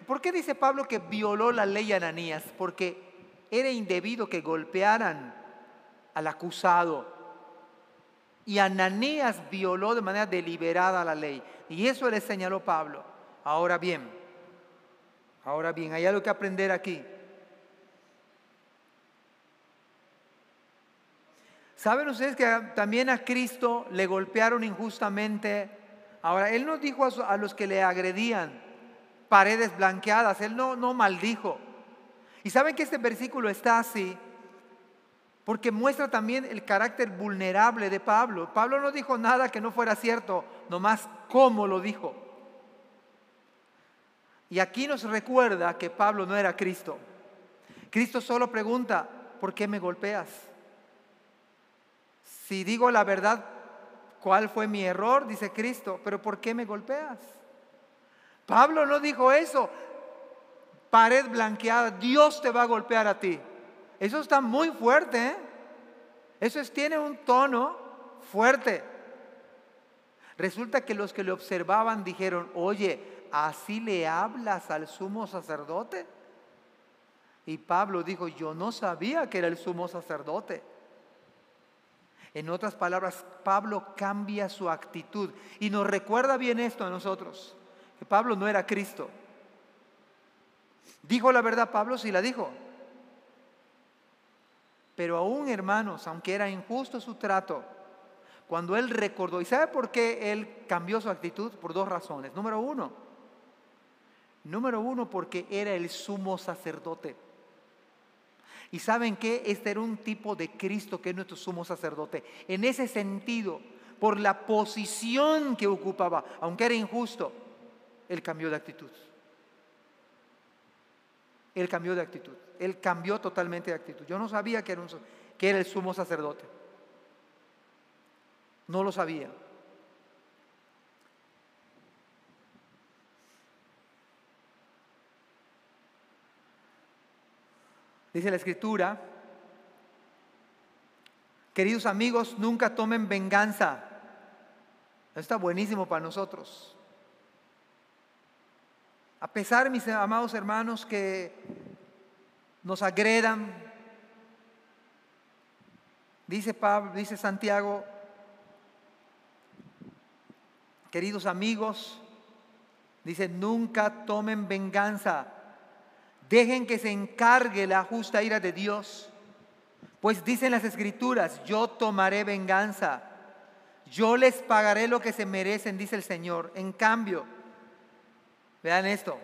¿Por qué dice Pablo que violó la ley Ananías? Porque era indebido que golpearan al acusado. Y Ananías violó de manera deliberada la ley. Y eso le señaló Pablo. Ahora bien, ahora bien, hay algo que aprender aquí. ¿Saben ustedes que también a Cristo le golpearon injustamente? Ahora, Él no dijo a los que le agredían, paredes blanqueadas. Él no, no maldijo. Y saben que este versículo está así porque muestra también el carácter vulnerable de Pablo. Pablo no dijo nada que no fuera cierto, nomás cómo lo dijo. Y aquí nos recuerda que Pablo no era Cristo. Cristo solo pregunta, ¿por qué me golpeas? Si digo la verdad, ¿cuál fue mi error? Dice Cristo, pero ¿por qué me golpeas? Pablo no dijo eso. Pared blanqueada, Dios te va a golpear a ti. Eso está muy fuerte. ¿eh? Eso tiene un tono fuerte. Resulta que los que le observaban dijeron, oye, ¿así le hablas al sumo sacerdote? Y Pablo dijo, yo no sabía que era el sumo sacerdote. En otras palabras, Pablo cambia su actitud y nos recuerda bien esto a nosotros, que Pablo no era Cristo. ¿Dijo la verdad Pablo? Sí la dijo. Pero aún, hermanos, aunque era injusto su trato, cuando él recordó, ¿y sabe por qué él cambió su actitud? Por dos razones. Número uno, número uno, porque era el sumo sacerdote. Y saben que este era un tipo de Cristo que es nuestro sumo sacerdote. En ese sentido, por la posición que ocupaba, aunque era injusto, él cambió de actitud. Él cambió de actitud. Él cambió totalmente de actitud. Yo no sabía que era, que era el sumo sacerdote. No lo sabía. Dice la escritura, queridos amigos, nunca tomen venganza. está buenísimo para nosotros. A pesar, mis amados hermanos, que nos agredan, dice Pablo, dice Santiago, queridos amigos, dice, nunca tomen venganza Dejen que se encargue la justa ira de Dios. Pues dicen las escrituras, yo tomaré venganza. Yo les pagaré lo que se merecen, dice el Señor. En cambio, vean esto,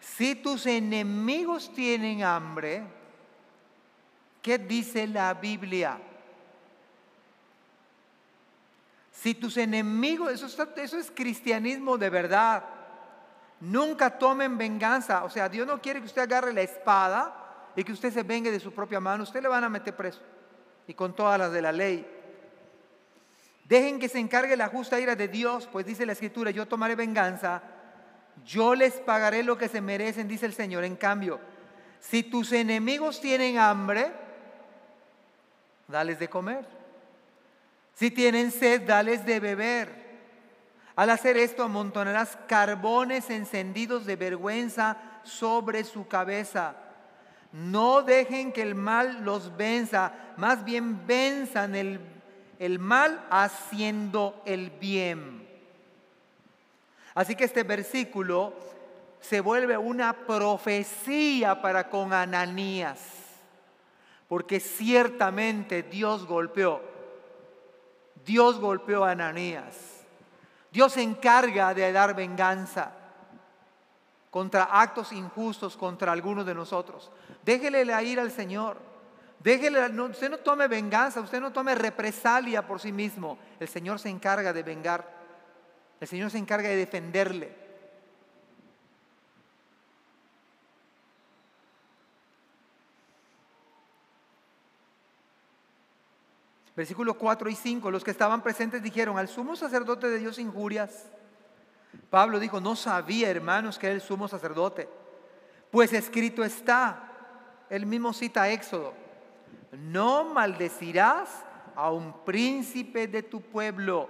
si tus enemigos tienen hambre, ¿qué dice la Biblia? Si tus enemigos, eso, es cristianismo de verdad. Nunca tomen venganza. O sea, Dios no quiere que usted agarre la espada y que usted se vengue de su propia mano. Usted le van a meter preso. Y con todas las de la ley. Dejen que se encargue la justa ira de Dios, pues dice la escritura, yo tomaré venganza, yo les pagaré lo que se merecen, dice el Señor. En cambio, si tus enemigos tienen hambre, dales de comer. Si tienen sed, dales de beber. Al hacer esto amontonarás carbones encendidos de vergüenza sobre su cabeza. No dejen que el mal los venza, más bien venzan el, el mal haciendo el bien. Así que este versículo se vuelve una profecía para con Ananías, porque ciertamente Dios golpeó, Dios golpeó a Ananías. Dios se encarga de dar venganza contra actos injustos contra algunos de nosotros. Déjele la ira al Señor. Déjele, usted no tome venganza, usted no tome represalia por sí mismo. El Señor se encarga de vengar. El Señor se encarga de defenderle. Versículos 4 y 5, los que estaban presentes dijeron, al sumo sacerdote de Dios injurias. Pablo dijo, no sabía, hermanos, que era el sumo sacerdote. Pues escrito está, él mismo cita Éxodo, no maldecirás a un príncipe de tu pueblo.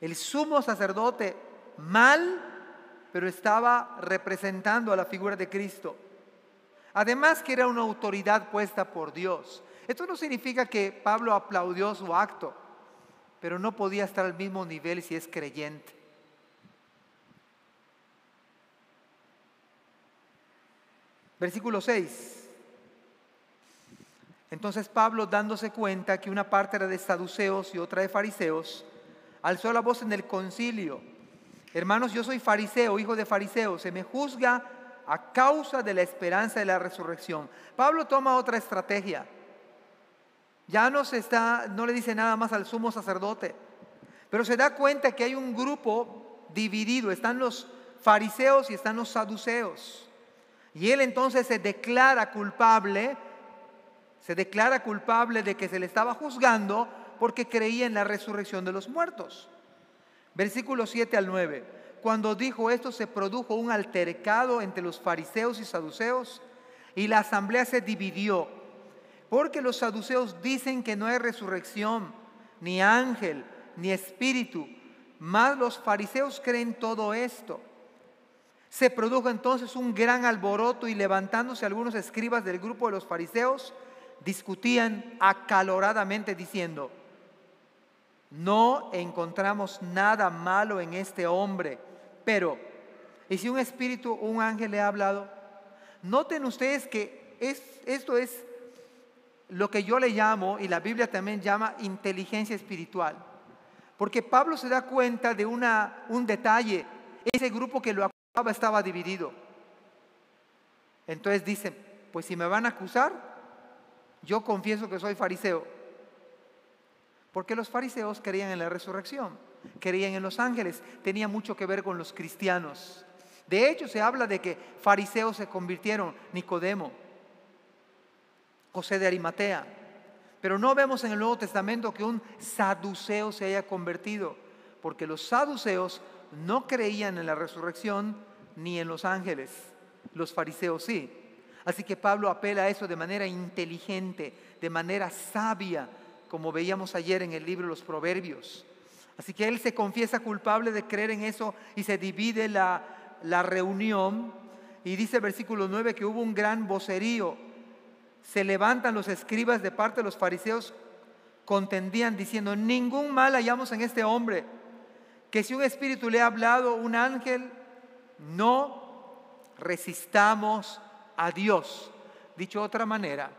El sumo sacerdote mal, pero estaba representando a la figura de Cristo. Además que era una autoridad puesta por Dios. Esto no significa que Pablo aplaudió su acto, pero no podía estar al mismo nivel si es creyente. Versículo 6. Entonces Pablo, dándose cuenta que una parte era de saduceos y otra de fariseos, alzó la voz en el concilio. Hermanos, yo soy fariseo, hijo de fariseo, se me juzga a causa de la esperanza de la resurrección. Pablo toma otra estrategia. Ya no, se está, no le dice nada más al sumo sacerdote, pero se da cuenta que hay un grupo dividido, están los fariseos y están los saduceos. Y él entonces se declara culpable, se declara culpable de que se le estaba juzgando porque creía en la resurrección de los muertos. Versículo 7 al 9. Cuando dijo esto se produjo un altercado entre los fariseos y saduceos y la asamblea se dividió porque los saduceos dicen que no hay resurrección, ni ángel, ni espíritu, mas los fariseos creen todo esto. Se produjo entonces un gran alboroto y levantándose algunos escribas del grupo de los fariseos, discutían acaloradamente diciendo, no encontramos nada malo en este hombre, pero, ¿y si un espíritu o un ángel le ha hablado? Noten ustedes que esto es lo que yo le llamo, y la Biblia también llama, inteligencia espiritual. Porque Pablo se da cuenta de una, un detalle, ese grupo que lo acusaba estaba dividido. Entonces dice, pues si me van a acusar, yo confieso que soy fariseo. Porque los fariseos creían en la resurrección, creían en los ángeles, tenía mucho que ver con los cristianos. De hecho, se habla de que fariseos se convirtieron, Nicodemo, José de Arimatea. Pero no vemos en el Nuevo Testamento que un saduceo se haya convertido, porque los saduceos no creían en la resurrección ni en los ángeles. Los fariseos sí. Así que Pablo apela a eso de manera inteligente, de manera sabia, como veíamos ayer en el libro los Proverbios. Así que él se confiesa culpable de creer en eso y se divide la, la reunión. Y dice versículo 9 que hubo un gran vocerío se levantan los escribas de parte de los fariseos, contendían diciendo, ningún mal hallamos en este hombre, que si un espíritu le ha hablado, un ángel, no resistamos a Dios. Dicho de otra manera,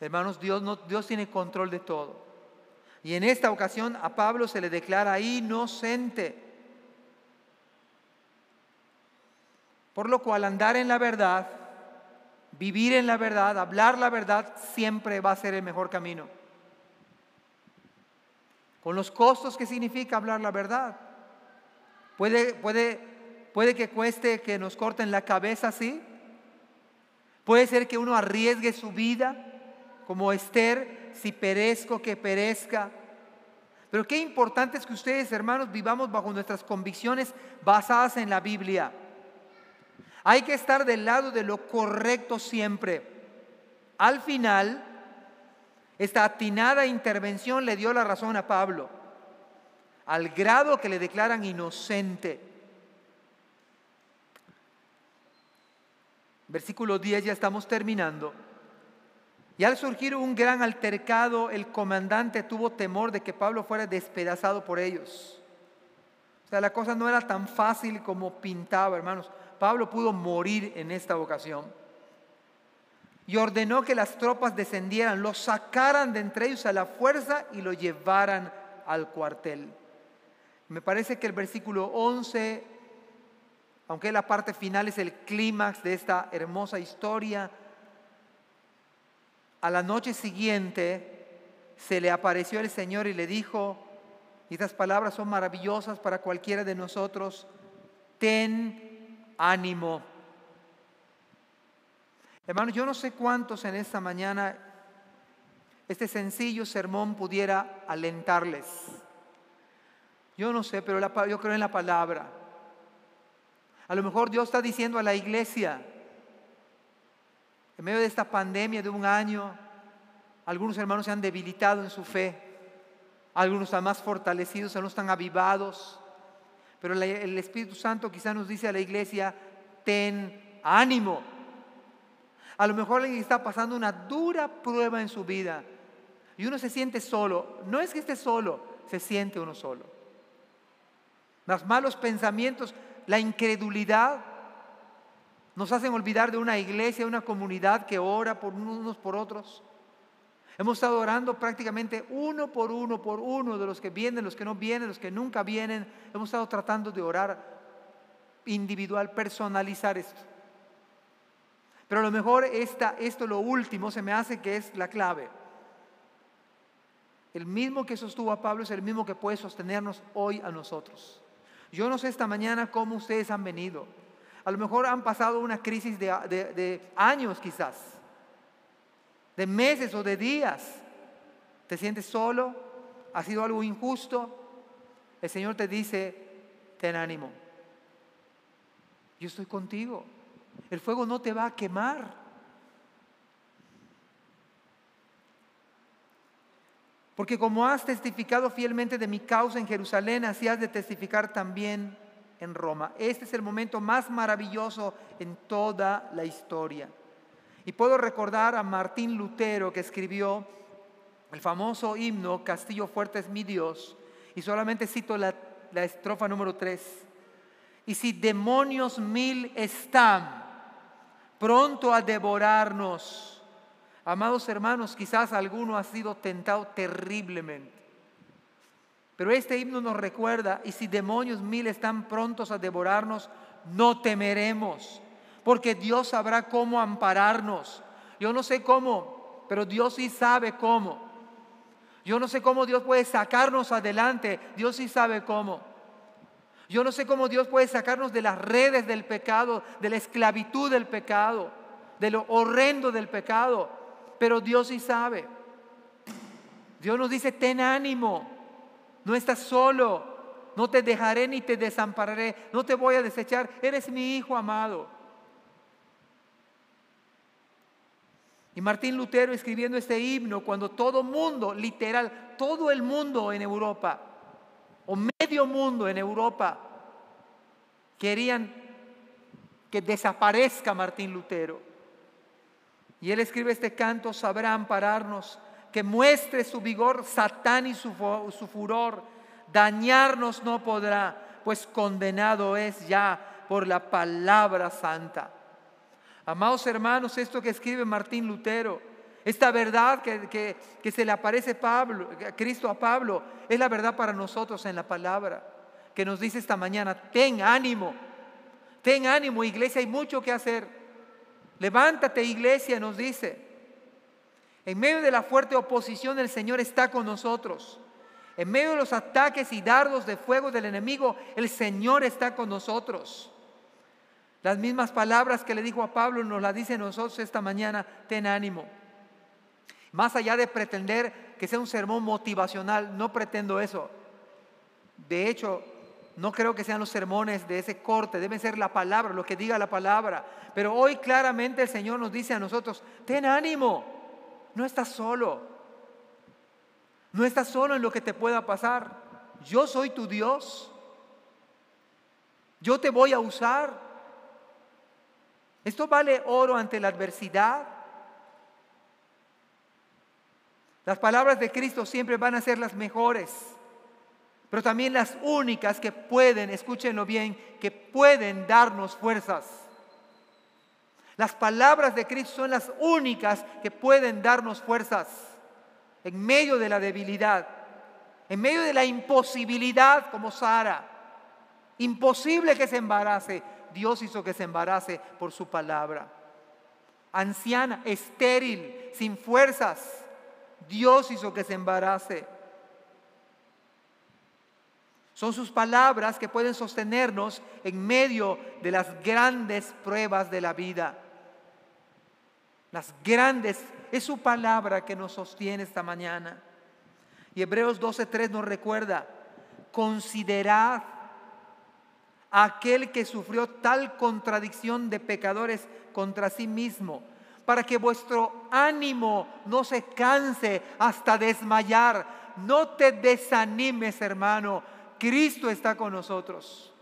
hermanos, Dios, no, Dios tiene control de todo. Y en esta ocasión a Pablo se le declara inocente. Por lo cual andar en la verdad Vivir en la verdad, hablar la verdad, siempre va a ser el mejor camino. Con los costos que significa hablar la verdad. Puede, puede, puede que cueste que nos corten la cabeza, sí. Puede ser que uno arriesgue su vida, como Esther, si perezco, que perezca. Pero qué importante es que ustedes, hermanos, vivamos bajo nuestras convicciones basadas en la Biblia. Hay que estar del lado de lo correcto siempre. Al final, esta atinada intervención le dio la razón a Pablo, al grado que le declaran inocente. Versículo 10, ya estamos terminando. Y al surgir un gran altercado, el comandante tuvo temor de que Pablo fuera despedazado por ellos. O sea, la cosa no era tan fácil como pintaba, hermanos. Pablo pudo morir en esta ocasión. Y ordenó que las tropas descendieran, lo sacaran de entre ellos a la fuerza y lo llevaran al cuartel. Me parece que el versículo 11, aunque la parte final es el clímax de esta hermosa historia, a la noche siguiente se le apareció el Señor y le dijo, y estas palabras son maravillosas para cualquiera de nosotros, ten ánimo. Hermanos, yo no sé cuántos en esta mañana este sencillo sermón pudiera alentarles. Yo no sé, pero yo creo en la palabra. A lo mejor Dios está diciendo a la iglesia, en medio de esta pandemia de un año, algunos hermanos se han debilitado en su fe, algunos están más fortalecidos, algunos están avivados. Pero el Espíritu Santo quizá nos dice a la iglesia, ten ánimo. A lo mejor alguien está pasando una dura prueba en su vida y uno se siente solo. No es que esté solo, se siente uno solo. Los malos pensamientos, la incredulidad, nos hacen olvidar de una iglesia, una comunidad que ora por unos por otros. Hemos estado orando prácticamente uno por uno, por uno de los que vienen, los que no vienen, los que nunca vienen. Hemos estado tratando de orar individual, personalizar esto. Pero a lo mejor esta, esto lo último se me hace que es la clave. El mismo que sostuvo a Pablo es el mismo que puede sostenernos hoy a nosotros. Yo no sé esta mañana cómo ustedes han venido. A lo mejor han pasado una crisis de, de años quizás de meses o de días. ¿Te sientes solo? ¿Ha sido algo injusto? El Señor te dice, ten ánimo. Yo estoy contigo. El fuego no te va a quemar. Porque como has testificado fielmente de mi causa en Jerusalén, así has de testificar también en Roma. Este es el momento más maravilloso en toda la historia. Y puedo recordar a Martín Lutero que escribió el famoso himno Castillo fuerte es mi Dios. Y solamente cito la, la estrofa número 3. Y si demonios mil están pronto a devorarnos, amados hermanos, quizás alguno ha sido tentado terriblemente. Pero este himno nos recuerda, y si demonios mil están prontos a devorarnos, no temeremos, porque Dios sabrá cómo ampararnos. Yo no sé cómo, pero Dios sí sabe cómo. Yo no sé cómo Dios puede sacarnos adelante, Dios sí sabe cómo. Yo no sé cómo Dios puede sacarnos de las redes del pecado, de la esclavitud del pecado, de lo horrendo del pecado, pero Dios sí sabe. Dios nos dice, ten ánimo, no estás solo, no te dejaré ni te desampararé, no te voy a desechar, eres mi hijo amado. Y Martín Lutero escribiendo este himno cuando todo mundo, literal, todo el mundo en Europa, o medio mundo en Europa, querían que desaparezca Martín Lutero. Y él escribe este canto, sabrá ampararnos que muestre su vigor Satán y su, su furor. Dañarnos no podrá, pues condenado es ya por la palabra santa. Amados hermanos, esto que escribe Martín Lutero, esta verdad que, que, se le aparece Pablo, Cristo a Pablo, es la verdad para nosotros en la palabra, que nos dice esta mañana, ten ánimo, ten ánimo iglesia, hay mucho que hacer. Levántate iglesia, nos dice. En medio de la fuerte oposición el Señor está con nosotros. En medio de los ataques y dardos de fuego del enemigo, el Señor está con nosotros. Las mismas palabras que le dijo a Pablo nos las dice nosotros esta mañana, ten ánimo. Más allá de pretender que sea un sermón motivacional, no pretendo eso. De hecho, no creo que sean los sermones de ese corte, deben ser la palabra, lo que diga la palabra. Pero hoy claramente el Señor nos dice a nosotros, ten ánimo. No estás solo. No estás solo en lo que te pueda pasar. Yo soy tu Dios. Yo te voy a usar. Esto vale oro ante la adversidad. Las palabras de Cristo siempre van a ser las mejores, pero también las únicas que pueden, escúchenlo bien, que pueden darnos fuerzas. Las palabras de Cristo son las únicas que pueden darnos fuerzas en medio de la debilidad, en medio de la imposibilidad como Sara. Imposible que se embarace. Dios hizo que se embarace por su palabra. Anciana, estéril, sin fuerzas. Dios hizo que se embarace. Son sus palabras que pueden sostenernos en medio de las grandes pruebas de la vida las grandes, es su palabra que nos sostiene esta mañana. Y Hebreos 12:3 nos recuerda, considerad aquel que sufrió tal contradicción de pecadores contra sí mismo, para que vuestro ánimo no se canse hasta desmayar. No te desanimes, hermano. Cristo está con nosotros.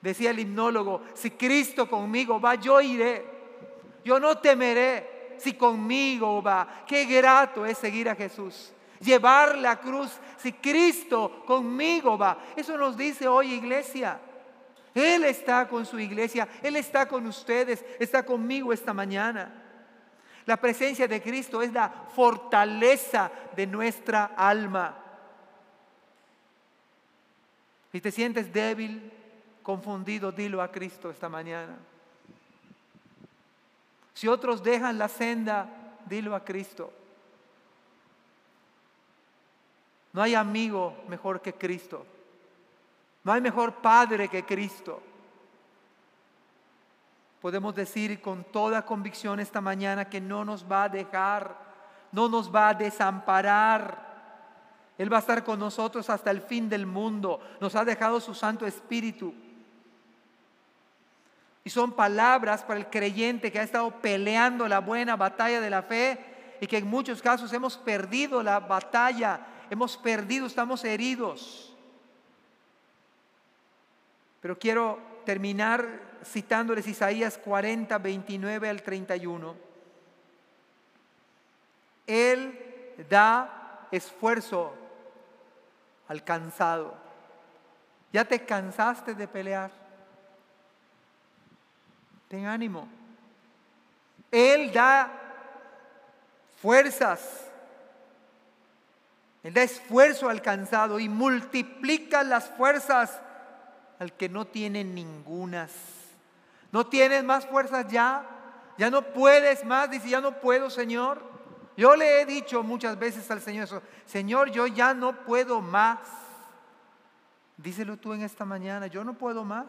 Decía el himnólogo, si Cristo conmigo va, yo iré. Yo no temeré si conmigo va. Qué grato es seguir a Jesús. Llevar la cruz si Cristo conmigo va. Eso nos dice hoy iglesia. Él está con su iglesia, Él está con ustedes, está conmigo esta mañana. La presencia de Cristo es la fortaleza de nuestra alma. Si te sientes débil, confundido, dilo a Cristo esta mañana. Si otros dejan la senda, dilo a Cristo. No hay amigo mejor que Cristo. No hay mejor Padre que Cristo. Podemos decir con toda convicción esta mañana que no nos va a dejar, no nos va a desamparar. Él va a estar con nosotros hasta el fin del mundo. Nos ha dejado su Santo Espíritu. Y son palabras para el creyente que ha estado peleando la buena batalla de la fe y que en muchos casos hemos perdido la batalla hemos perdido, estamos heridos. Pero quiero terminar citándoles Isaías 40, 29 al 31. Él da esfuerzo al cansado. ¿Ya te cansaste de pelear? Ten ánimo. Él da fuerzas. Él da esfuerzo al cansado y multiplica las fuerzas al que no tiene ningunas. ¿No tienes más fuerzas ya? ¿Ya no puedes más? Dice, ya no puedo, Señor. Yo le he dicho muchas veces al Señor Señor, yo ya no puedo más. Díselo tú en esta mañana, yo no puedo más.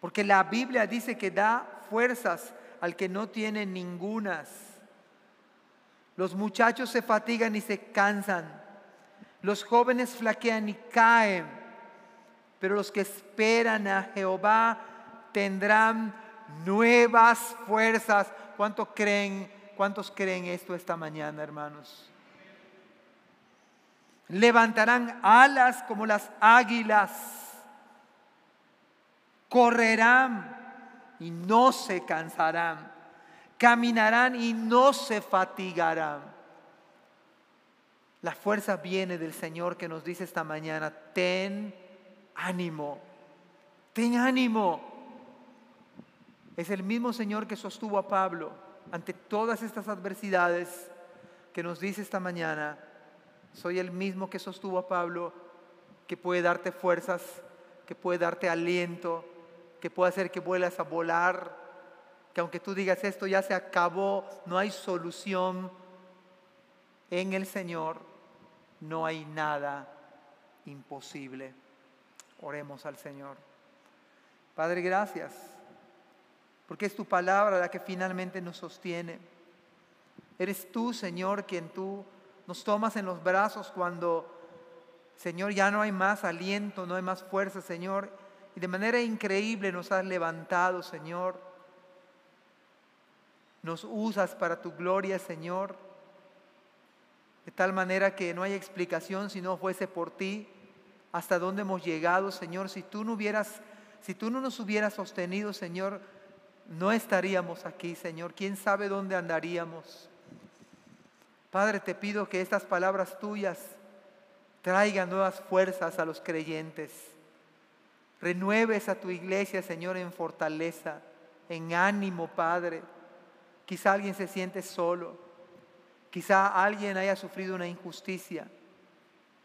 Porque la Biblia dice que da fuerzas al que no tiene ningunas. Los muchachos se fatigan y se cansan. Los jóvenes flaquean y caen. Pero los que esperan a Jehová tendrán nuevas fuerzas. ¿Cuántos creen, cuántos creen esto esta mañana, hermanos? Levantarán alas como las águilas. Correrán y no se cansarán. Caminarán y no se fatigarán. La fuerza viene del Señor que nos dice esta mañana, ten ánimo, ten ánimo. Es el mismo Señor que sostuvo a Pablo ante todas estas adversidades que nos dice esta mañana. Soy el mismo que sostuvo a Pablo, que puede darte fuerzas, que puede darte aliento, que puede hacer que vuelas a volar, que aunque tú digas esto ya se acabó, no hay solución, en el Señor no hay nada imposible. Oremos al Señor. Padre, gracias porque es tu palabra la que finalmente nos sostiene. Eres tú, Señor, quien tú nos tomas en los brazos cuando, Señor, ya no hay más aliento, no hay más fuerza, Señor, y de manera increíble nos has levantado, Señor. Nos usas para tu gloria, Señor, de tal manera que no hay explicación si no fuese por ti hasta dónde hemos llegado, Señor. Si tú no hubieras, si tú no nos hubieras sostenido, Señor, no estaríamos aquí, Señor. ¿Quién sabe dónde andaríamos? Padre, te pido que estas palabras tuyas traigan nuevas fuerzas a los creyentes. Renueves a tu iglesia, Señor, en fortaleza, en ánimo, Padre. Quizá alguien se siente solo. Quizá alguien haya sufrido una injusticia,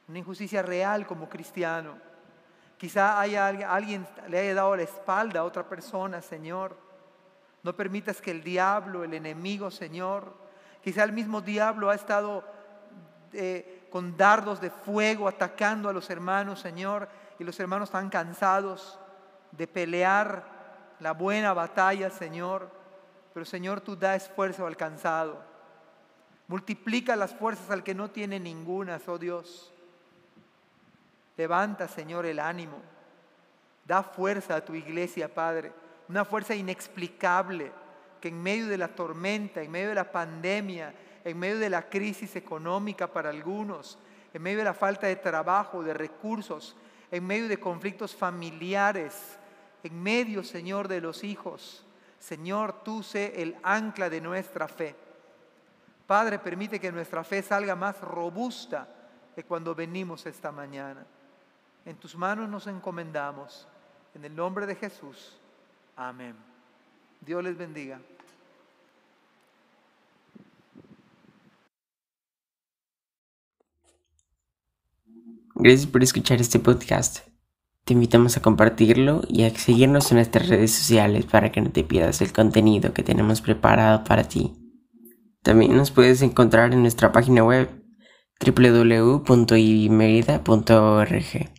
una injusticia real como cristiano. Quizá haya alguien le haya dado la espalda a otra persona, Señor. No permitas que el diablo, el enemigo, Señor, quizá el mismo diablo ha estado eh, con dardos de fuego atacando a los hermanos, Señor, y los hermanos están cansados de pelear la buena batalla, Señor. Pero Señor, tú da esfuerzo al cansado. Multiplica las fuerzas al que no tiene ninguna, oh Dios. Levanta, Señor, el ánimo. Da fuerza a tu iglesia, Padre una fuerza inexplicable que en medio de la tormenta, en medio de la pandemia, en medio de la crisis económica para algunos, en medio de la falta de trabajo, de recursos, en medio de conflictos familiares, en medio, Señor, de los hijos. Señor, tú sé el ancla de nuestra fe. Padre, permite que nuestra fe salga más robusta que cuando venimos esta mañana. En tus manos nos encomendamos. En el nombre de Jesús. Amén. Dios les bendiga. Gracias por escuchar este podcast. Te invitamos a compartirlo y a seguirnos en nuestras redes sociales para que no te pierdas el contenido que tenemos preparado para ti. También nos puedes encontrar en nuestra página web www.ibimerida.org